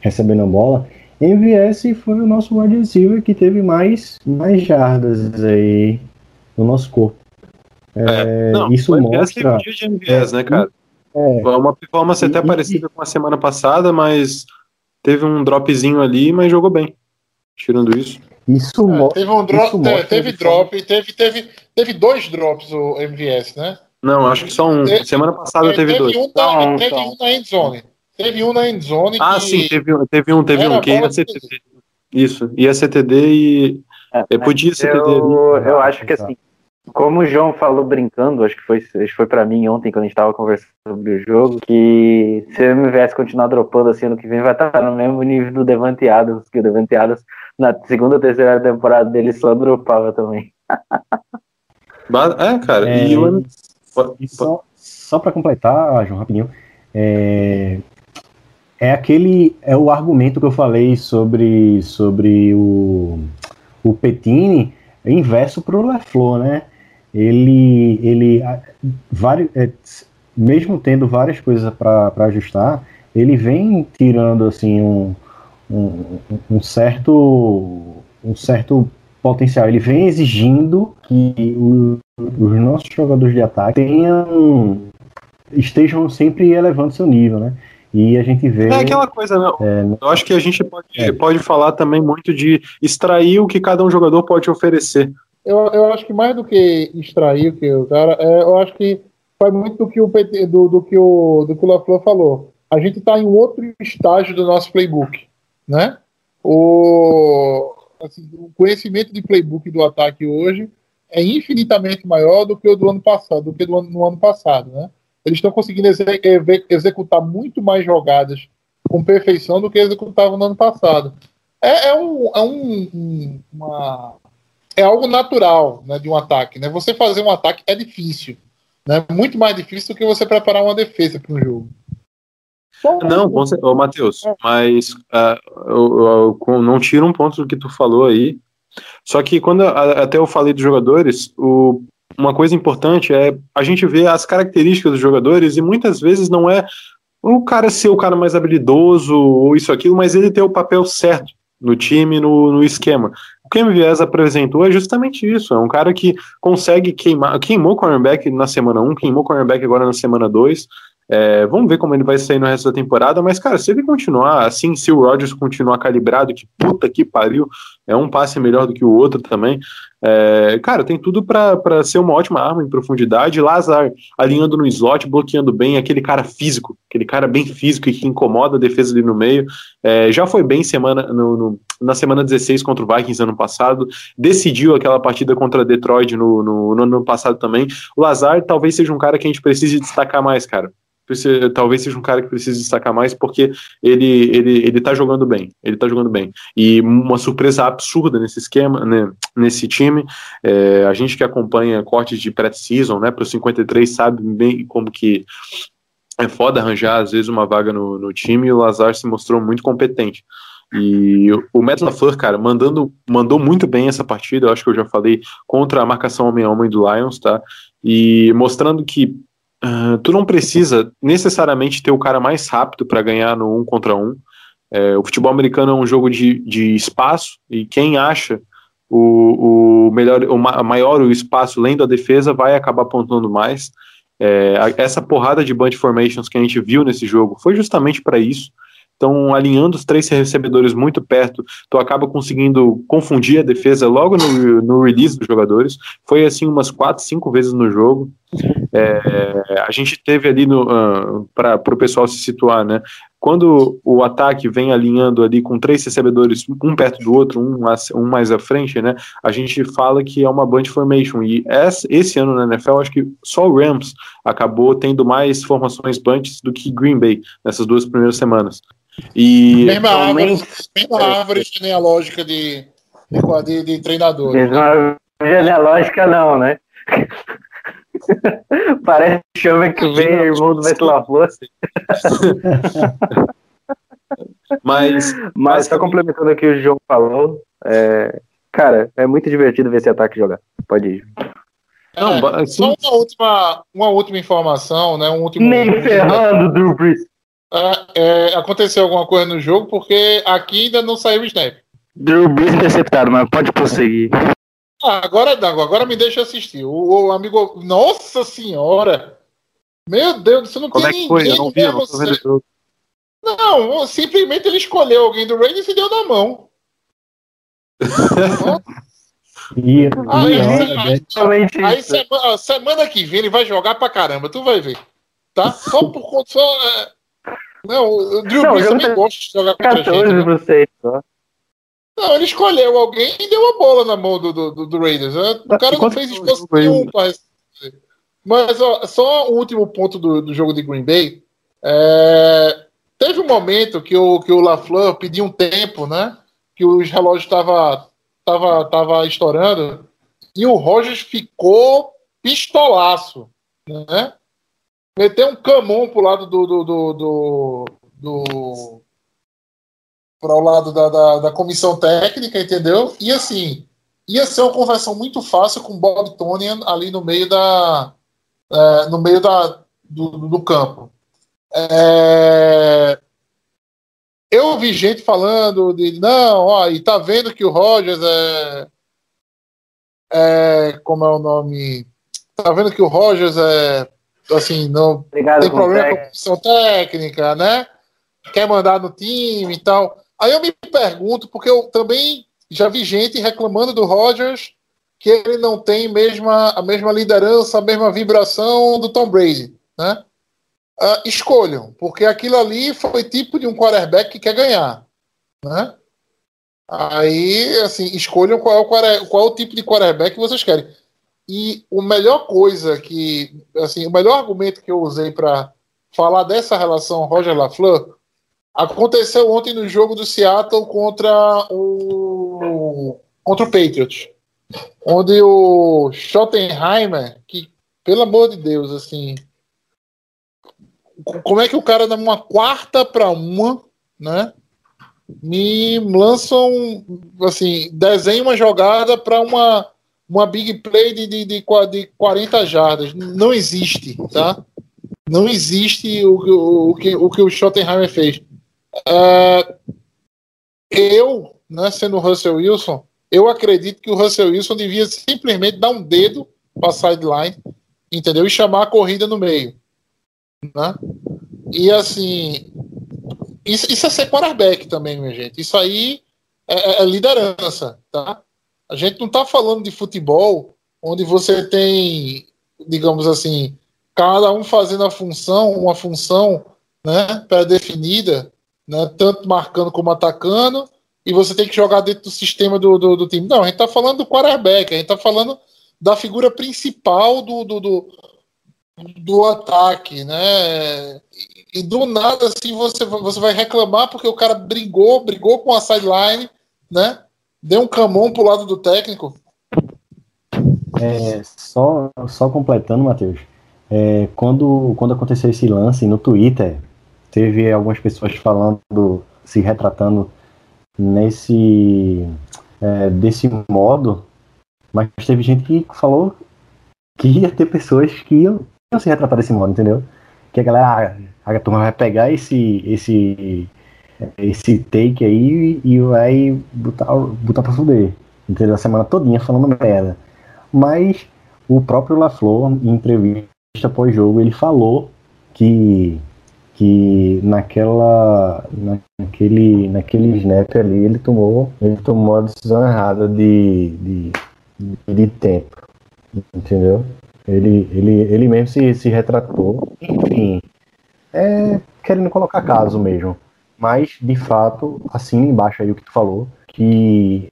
recebendo a bola. MVS foi o nosso wide receiver que teve mais, mais jardas aí no nosso corpo. É, Não, isso o MVS teve mostra. um dia de MVS, né, cara? É, Uma performance até E- e- parecida com a semana passada, mas teve um dropzinho ali, mas jogou bem. Tirando isso. isso É, mostra. teve um drop, mostra teve de drop, teve, teve, teve dois drops o MVS, né? Não, acho que só um. Teve- Semana passada É, teve dois. um, na, Não, teve então. um na endzone. Teve um na endzone Ah, que sim, teve um, teve um, teve um. Bola ia ser de- TD? Isso. Ia CTD e. É, podia CTD Eu, ali. eu acho que assim, como o João falou brincando, acho que foi, acho que foi para mim ontem quando a gente tava conversando sobre o jogo, que se o MVS continuar dropando assim ano que vem, vai estar no mesmo nível do Devante Adams, que o Devante Adams na segunda ou terceira temporada dele só dropava também. *laughs* É, cara. É, E o. E só, só para completar, João, rapidinho, é, é aquele é o argumento que eu falei sobre sobre o, o Petini inverso para o Leflor, né? Ele ele vários, é, mesmo tendo várias coisas para ajustar, ele vem tirando assim um, um, um certo um certo potencial. Ele vem exigindo que o- os nossos jogadores de ataque tenham estejam sempre elevando seu nível, né? E a gente vê É aquela coisa, né? é, Eu acho que a gente pode, É. pode falar também muito de extrair o que cada um jogador pode oferecer. Eu, eu acho que mais do que extrair o que o cara, é, eu acho que faz muito do que o PT, do, do que o do que o falou. A gente está em outro estágio do nosso playbook, né? O, assim, o conhecimento de playbook do ataque hoje é infinitamente maior do que o do ano passado, do que do ano, no ano passado, né? Eles estão conseguindo exe- exe- executar muito mais jogadas com perfeição do que executavam no ano passado. É, é um, é um- uma é algo natural né, de um ataque. Né? Você fazer um ataque é difícil. Né? Muito mais difícil do que você preparar uma defesa para um jogo. Não, com Matheus, mas ah, eu, eu- eu não tiro um ponto do que tu falou aí. Só que quando a- até eu falei dos jogadores, o- uma coisa importante é a gente ver as características dos jogadores e muitas vezes não é o cara ser o cara mais habilidoso ou isso aquilo, mas ele ter o papel certo no time, no, no esquema. Que o MVS apresentou é justamente isso. É um cara que consegue queimar, queimou cornerback na semana 1, queimou cornerback agora na semana 2. É, vamos ver como ele vai sair no resto da temporada, mas, cara, se ele continuar assim, se o Rodgers continuar calibrado, que puta que pariu, é um passe melhor do que o outro também. É, cara, tem tudo para ser uma ótima arma em profundidade. Lazar alinhando no slot, bloqueando bem, aquele cara físico, aquele cara bem físico e que incomoda a defesa ali no meio. É, já foi bem semana no, no- na semana 16 contra o Vikings ano passado, decidiu aquela partida contra Detroit no, no, no ano passado também. O Lazar talvez seja um cara que a gente precise destacar mais, cara. Talvez seja um cara que precisa destacar mais porque ele, ele, ele tá jogando bem. Ele tá jogando bem. E uma surpresa absurda nesse esquema, né, nesse time. É, a gente que acompanha cortes de pré-season, né, para 53, sabe bem como que é foda arranjar, às vezes, uma vaga no, no time e o Lazar se mostrou muito competente. E o Matt LaFleur, cara, mandando, mandou muito bem essa partida, eu acho que eu já falei, contra a marcação homem a homem do Lions, tá? E mostrando que ah, tu não precisa necessariamente ter o cara mais rápido para ganhar no um contra um. É, o futebol americano é um jogo de, de espaço e quem acha o, o melhor, o ma- maior o espaço lendo a defesa vai acabar pontuando mais. É, a- essa porrada de bunch formations que a gente viu nesse jogo foi justamente para isso. Então, alinhando os três recebedores muito perto, tu acaba conseguindo confundir a defesa logo no, no release dos jogadores. Foi assim umas quatro, cinco vezes no jogo. É, a gente teve ali no para o pessoal se situar, né? Quando o ataque vem alinhando ali com três recebedores, um perto do outro, um, mais- um mais à frente, né? A gente fala que é uma bunch formation. E esse ano na NFL, acho que só o Rams acabou tendo mais formações bunches do que Green Bay nessas duas primeiras semanas. E Mesma árvore, mesma árvore genealógica de, de, de, de treinador. Mesma genealógica não, né? *laughs* Parece que chama que vem irmão do Beto LaFleur. mas Mas só complementando o que o João falou, é, cara, é muito divertido ver esse ataque jogar. Pode ir. não, É, ba- Só uma última, uma última informação, né? Um último. Nem ferrando, Drew Brees. É, é, aconteceu alguma coisa no jogo, porque aqui ainda não saiu o snap. Drew Brees interceptado, mas pode prosseguir. Ah, agora não, agora me deixa assistir. O, o amigo. Nossa senhora! Meu Deus, você não como tem é que foi? Eu não vi, eu não tô vendo o jogo. Não, simplesmente ele escolheu alguém do Raiders e deu na mão. E, Ah, é, Aí semana, semana que vem ele vai jogar pra caramba, tu vai ver. Tá? Só por conta. Só, é... Não, o Drew Brees também gosta de jogar contra a gente. 14 né? pro 6 só. Não, ele escolheu alguém e deu a bola na mão do, do, do Raiders. Né? O cara não fez esforço nenhum para. Mas ó, só o último ponto do, do jogo de Green Bay. É, teve um momento que o, que o LaFleur pediu um tempo, né? Que os relógios estavam tava, tava estourando e o Rogers ficou pistolaço, né? Meteu um camon pro lado do, do, do, do, do para o lado da, da, da, comissão técnica, entendeu? E assim, ia ser uma conversão muito fácil com Bob Tonian ali no meio da é, no meio da, do, do campo. É, eu vi gente falando de não, ó, e tá vendo que o Rogers é, é como é o nome? Tá vendo que o Rogers é assim, não Obrigado tem problema com a comissão técnica, né? Quer mandar no time e tal. Aí eu me pergunto, porque eu também já vi gente reclamando do Rodgers que ele não tem mesma, a mesma liderança, a mesma vibração do Tom Brady, né? Uh, escolham, porque aquilo ali foi tipo de um quarterback que quer ganhar, né? Aí, assim, escolham qual é o, qual é o tipo de quarterback que vocês querem. E a melhor coisa que, assim, o melhor argumento que eu usei para falar dessa relação Roger LaFleur Aconteceu ontem no jogo do Seattle contra o contra o Patriots, onde o Schottenheimer, que pelo amor de Deus, assim, como é que o cara numa quarta para uma, né? Me lançam assim, desenha uma jogada para uma uma big play de, de, de, de 40 jardas. Não existe, tá? Não existe o, o, o, que, o que o Schottenheimer fez. Uh, eu, né, sendo o Russell Wilson, eu acredito que o Russell Wilson devia simplesmente dar um dedo para a sideline, entendeu? E chamar a corrida no meio. Né? E assim, isso, isso é ser quarterback também, minha gente. Isso aí é, é, é liderança, tá? A gente não está falando de futebol onde você tem, digamos assim, cada um fazendo a função, uma função né, pré-definida, né, tanto marcando como atacando, e você tem que jogar dentro do sistema do, do, do time. Não, a gente está falando do quarterback, a gente está falando da figura principal do, do, do, do, ataque, né? E do nada, assim, você, você vai reclamar porque o cara brigou, brigou com a sideline, né? Deu um camão pro lado do técnico. É, só, só completando, Matheus. É, quando, quando aconteceu esse lance no Twitter, teve algumas pessoas falando, se retratando nesse é, desse modo, mas teve gente que falou que ia ter pessoas que iam, iam se retratar desse modo, entendeu? Que a galera, a, a turma vai pegar esse esse esse take aí e vai botar, botar pra fuder, entendeu? A semana todinha falando merda. Mas o próprio LaFleur, em entrevista pós-jogo, ele falou que que naquela naquele naquele snap ali ele tomou ele tomou a decisão errada de, de, de tempo entendeu ele ele ele mesmo se, se retratou enfim é querendo colocar caso mesmo mas de fato assim embaixo aí o que tu falou que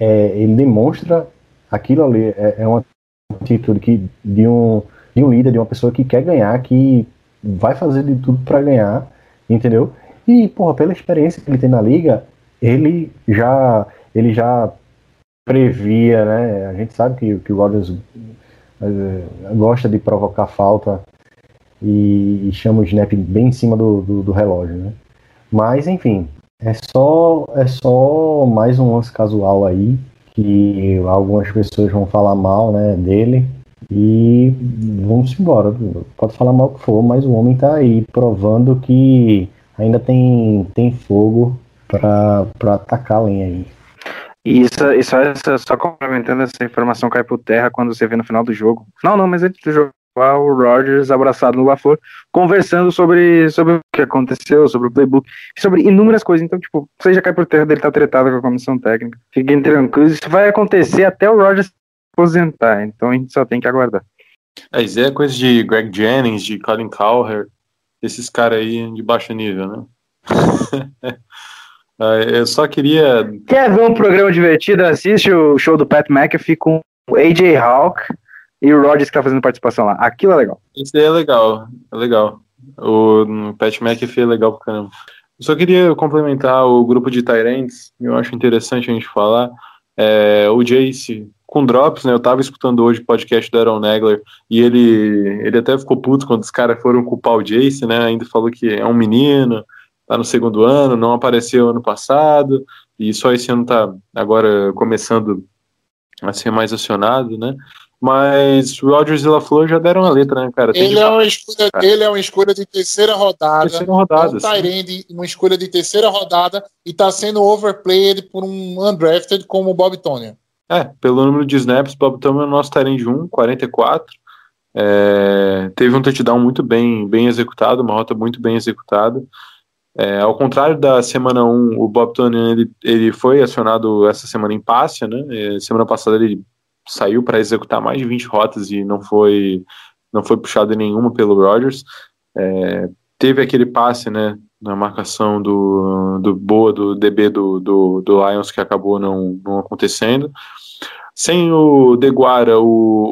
é, ele demonstra aquilo ali é, é uma atitude que de um de um líder de uma pessoa que quer ganhar que vai fazer de tudo para ganhar, entendeu? E, porra, pela experiência que ele tem na liga, ele já ele já previa, né? A gente sabe que, que o Rodgers é, gosta de provocar falta e, e, chama o snap bem em cima do, do, do, relógio, né? Mas, enfim, é só, é só mais um lance casual aí que algumas pessoas vão falar mal né, dele, e vamos embora. Pode falar mal que for, mas o homem tá aí provando que ainda tem, tem fogo para atacar a lenha aí. E isso, isso só complementando essa informação cai por terra quando você vê no final do jogo. Não, não, mas antes do jogo, o Rogers abraçado no LaFleur, conversando sobre, sobre o que aconteceu, sobre o playbook, sobre inúmeras coisas. Então, tipo, você já cai por terra dele tá tretado com a comissão técnica. Fiquem tranquilos, isso vai acontecer até o Rogers aposentar, então a gente só tem que aguardar. É, isso é coisa de Greg Jennings, de Colin Cowher, esses caras aí de baixo nível, né? Ah, *laughs* Eu só queria. Quer ver um programa divertido? Assiste o show do Pat McAfee com o AJ Hawk e o Rodgers que tá fazendo participação lá. Aquilo é legal. Isso é legal. É legal. O no Pat McAfee é legal pra caramba. Eu só queria complementar o grupo de Tyrants. Eu acho interessante a gente falar. É, o Jace com drops, né? Eu tava escutando hoje o podcast do Aaron Nagler e ele, ele até ficou puto quando os caras foram culpar o Jace, né? Ainda falou que é um menino, tá no segundo ano, não apareceu ano passado e só esse ano tá agora começando a ser mais acionado, né? Mas Rodgers e LaFleur já deram a letra, né, cara? Tem Ele é, uma escolha, ele é uma escolha de terceira rodada. Terceira rodada, um. Tyrande, uma escolha de terceira rodada e tá sendo overplayed por um undrafted como o Bob Tony. É, pelo número de snaps, Bob Thomas é o nosso Tyrande 1, 44. É, teve um touchdown muito bem, bem executado, uma rota muito bem executada. É, ao contrário da semana 1, o Bob Tony ele, ele foi acionado essa semana em passe, né? É, semana passada ele saiu para executar mais de 20 rotas e não foi não foi puxado nenhuma pelo Rodgers. É, teve aquele passe, né, na marcação do, do Boa, do DB do, do, do Lions, que acabou não, não acontecendo. Sem o Deguara, o,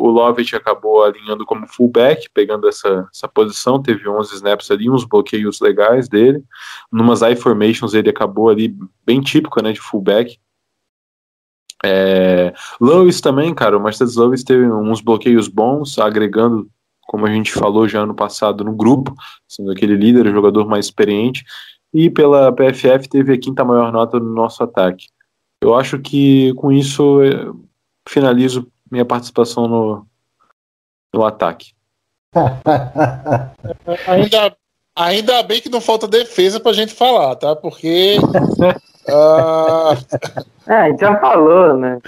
o Lovett acabou alinhando como fullback, pegando essa, essa posição, teve 11 snaps ali, uns bloqueios legais dele. Numas I-formations ele acabou ali bem típico, né, de fullback. É, Lewis também, cara, o Mercedes Lewis teve uns bloqueios bons, agregando, como a gente falou já ano passado, no grupo, sendo aquele líder, o jogador mais experiente, e pela PFF teve a quinta maior nota no nosso ataque. Eu acho que com isso eu finalizo minha participação no, no ataque. *laughs* Ainda, ainda bem que não falta defesa pra gente falar, tá? Porque. *laughs* ah, É, a gente já falou, né?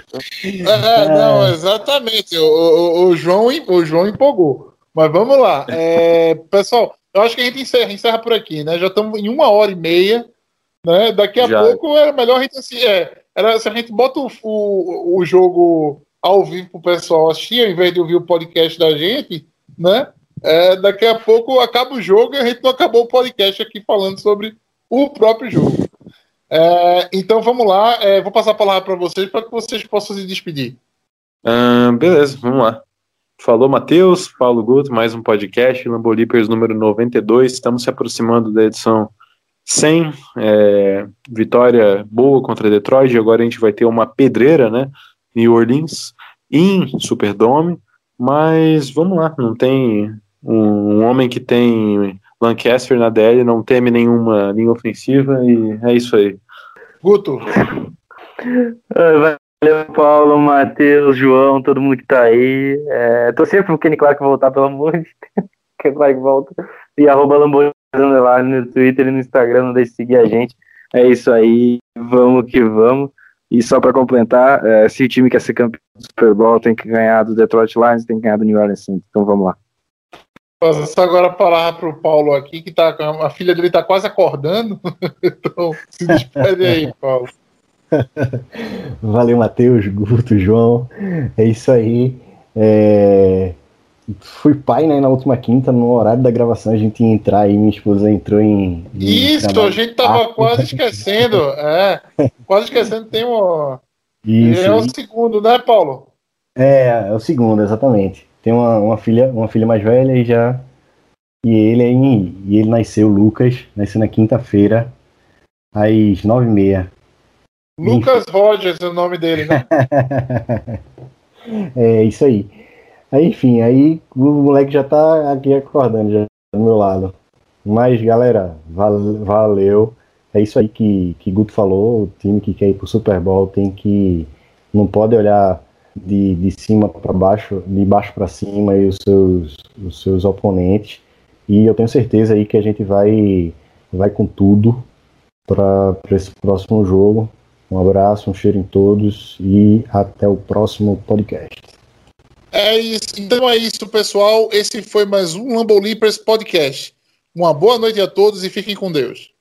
é, não, exatamente. O, o- o João, o João empolgou. Mas vamos lá. É, pessoal, eu acho que a gente encerra, encerra por aqui, né? Já estamos em uma hora e meia. Né? Daqui a Já. pouco era melhor a gente assim. É, era, se a gente bota o, o, o jogo ao vivo pro pessoal assistir, ao invés de ouvir o podcast da gente, né? É, daqui a pouco acaba o jogo e a gente não acabou o podcast aqui falando sobre o próprio jogo. É, então vamos lá, é, vou passar a palavra para vocês para que vocês possam se despedir. Ah, beleza, vamos lá. Falou Matheus, Paulo Guto, mais um podcast, Lambolipers número 92. Estamos se aproximando da edição 100. é, vitória boa contra Detroit. Agora a gente vai ter uma pedreira, né? New Orleans, em Superdome. Mas vamos lá, não tem um, um homem que tem Lancaster na DL, não teme nenhuma linha ofensiva e é isso aí. Guto, Valeu, Paulo, Matheus, João, todo mundo que tá aí. É, torcer pro Kenny Clark voltar, pelo amor de Deus. *laughs* Kenny Clark volta. E arroba Lamborghini no Twitter e no Instagram, não deixe de seguir a gente. É isso aí, vamos que vamos. E só para complementar, é, se o time quer ser campeão do Super Bowl, tem que ganhar do Detroit Lions, tem que ganhar do New Orleans Saints. Então vamos lá. Passo agora a palavra para o Paulo aqui, que tá, a filha dele está quase acordando. *laughs* então, se despede aí, *laughs* Paulo. Valeu, Matheus, Guto, João. É isso aí. É, Fui pai, né, na última quinta, no horário da gravação, a gente ia entrar aí, minha esposa entrou em. em Isso, a trabalho. gente tava Ah, quase esquecendo. É, quase esquecendo, tem um. Isso, é o segundo, né, Paulo? É, é o segundo, exatamente. Tem uma, uma filha, uma filha mais velha e já. E ele é em, e ele nasceu, Lucas, nasceu na quinta-feira, às nove e meia. Lucas Rogers é o nome dele, né? *laughs* é isso aí. Aí, enfim, aí o moleque já tá aqui acordando, já do meu lado. Mas, galera, val- valeu. É isso aí que, que Guto falou. O time que quer ir pro Super Bowl tem que. Não pode olhar de, de cima para baixo, de baixo para cima e os seus, os seus oponentes. E eu tenho certeza aí que a gente vai, vai com tudo para esse próximo jogo. Um abraço, um cheiro em todos e até o próximo podcast. É isso. Então é isso, pessoal. Esse foi mais um Lambo Leapers Podcast. Uma boa noite a todos e fiquem com Deus.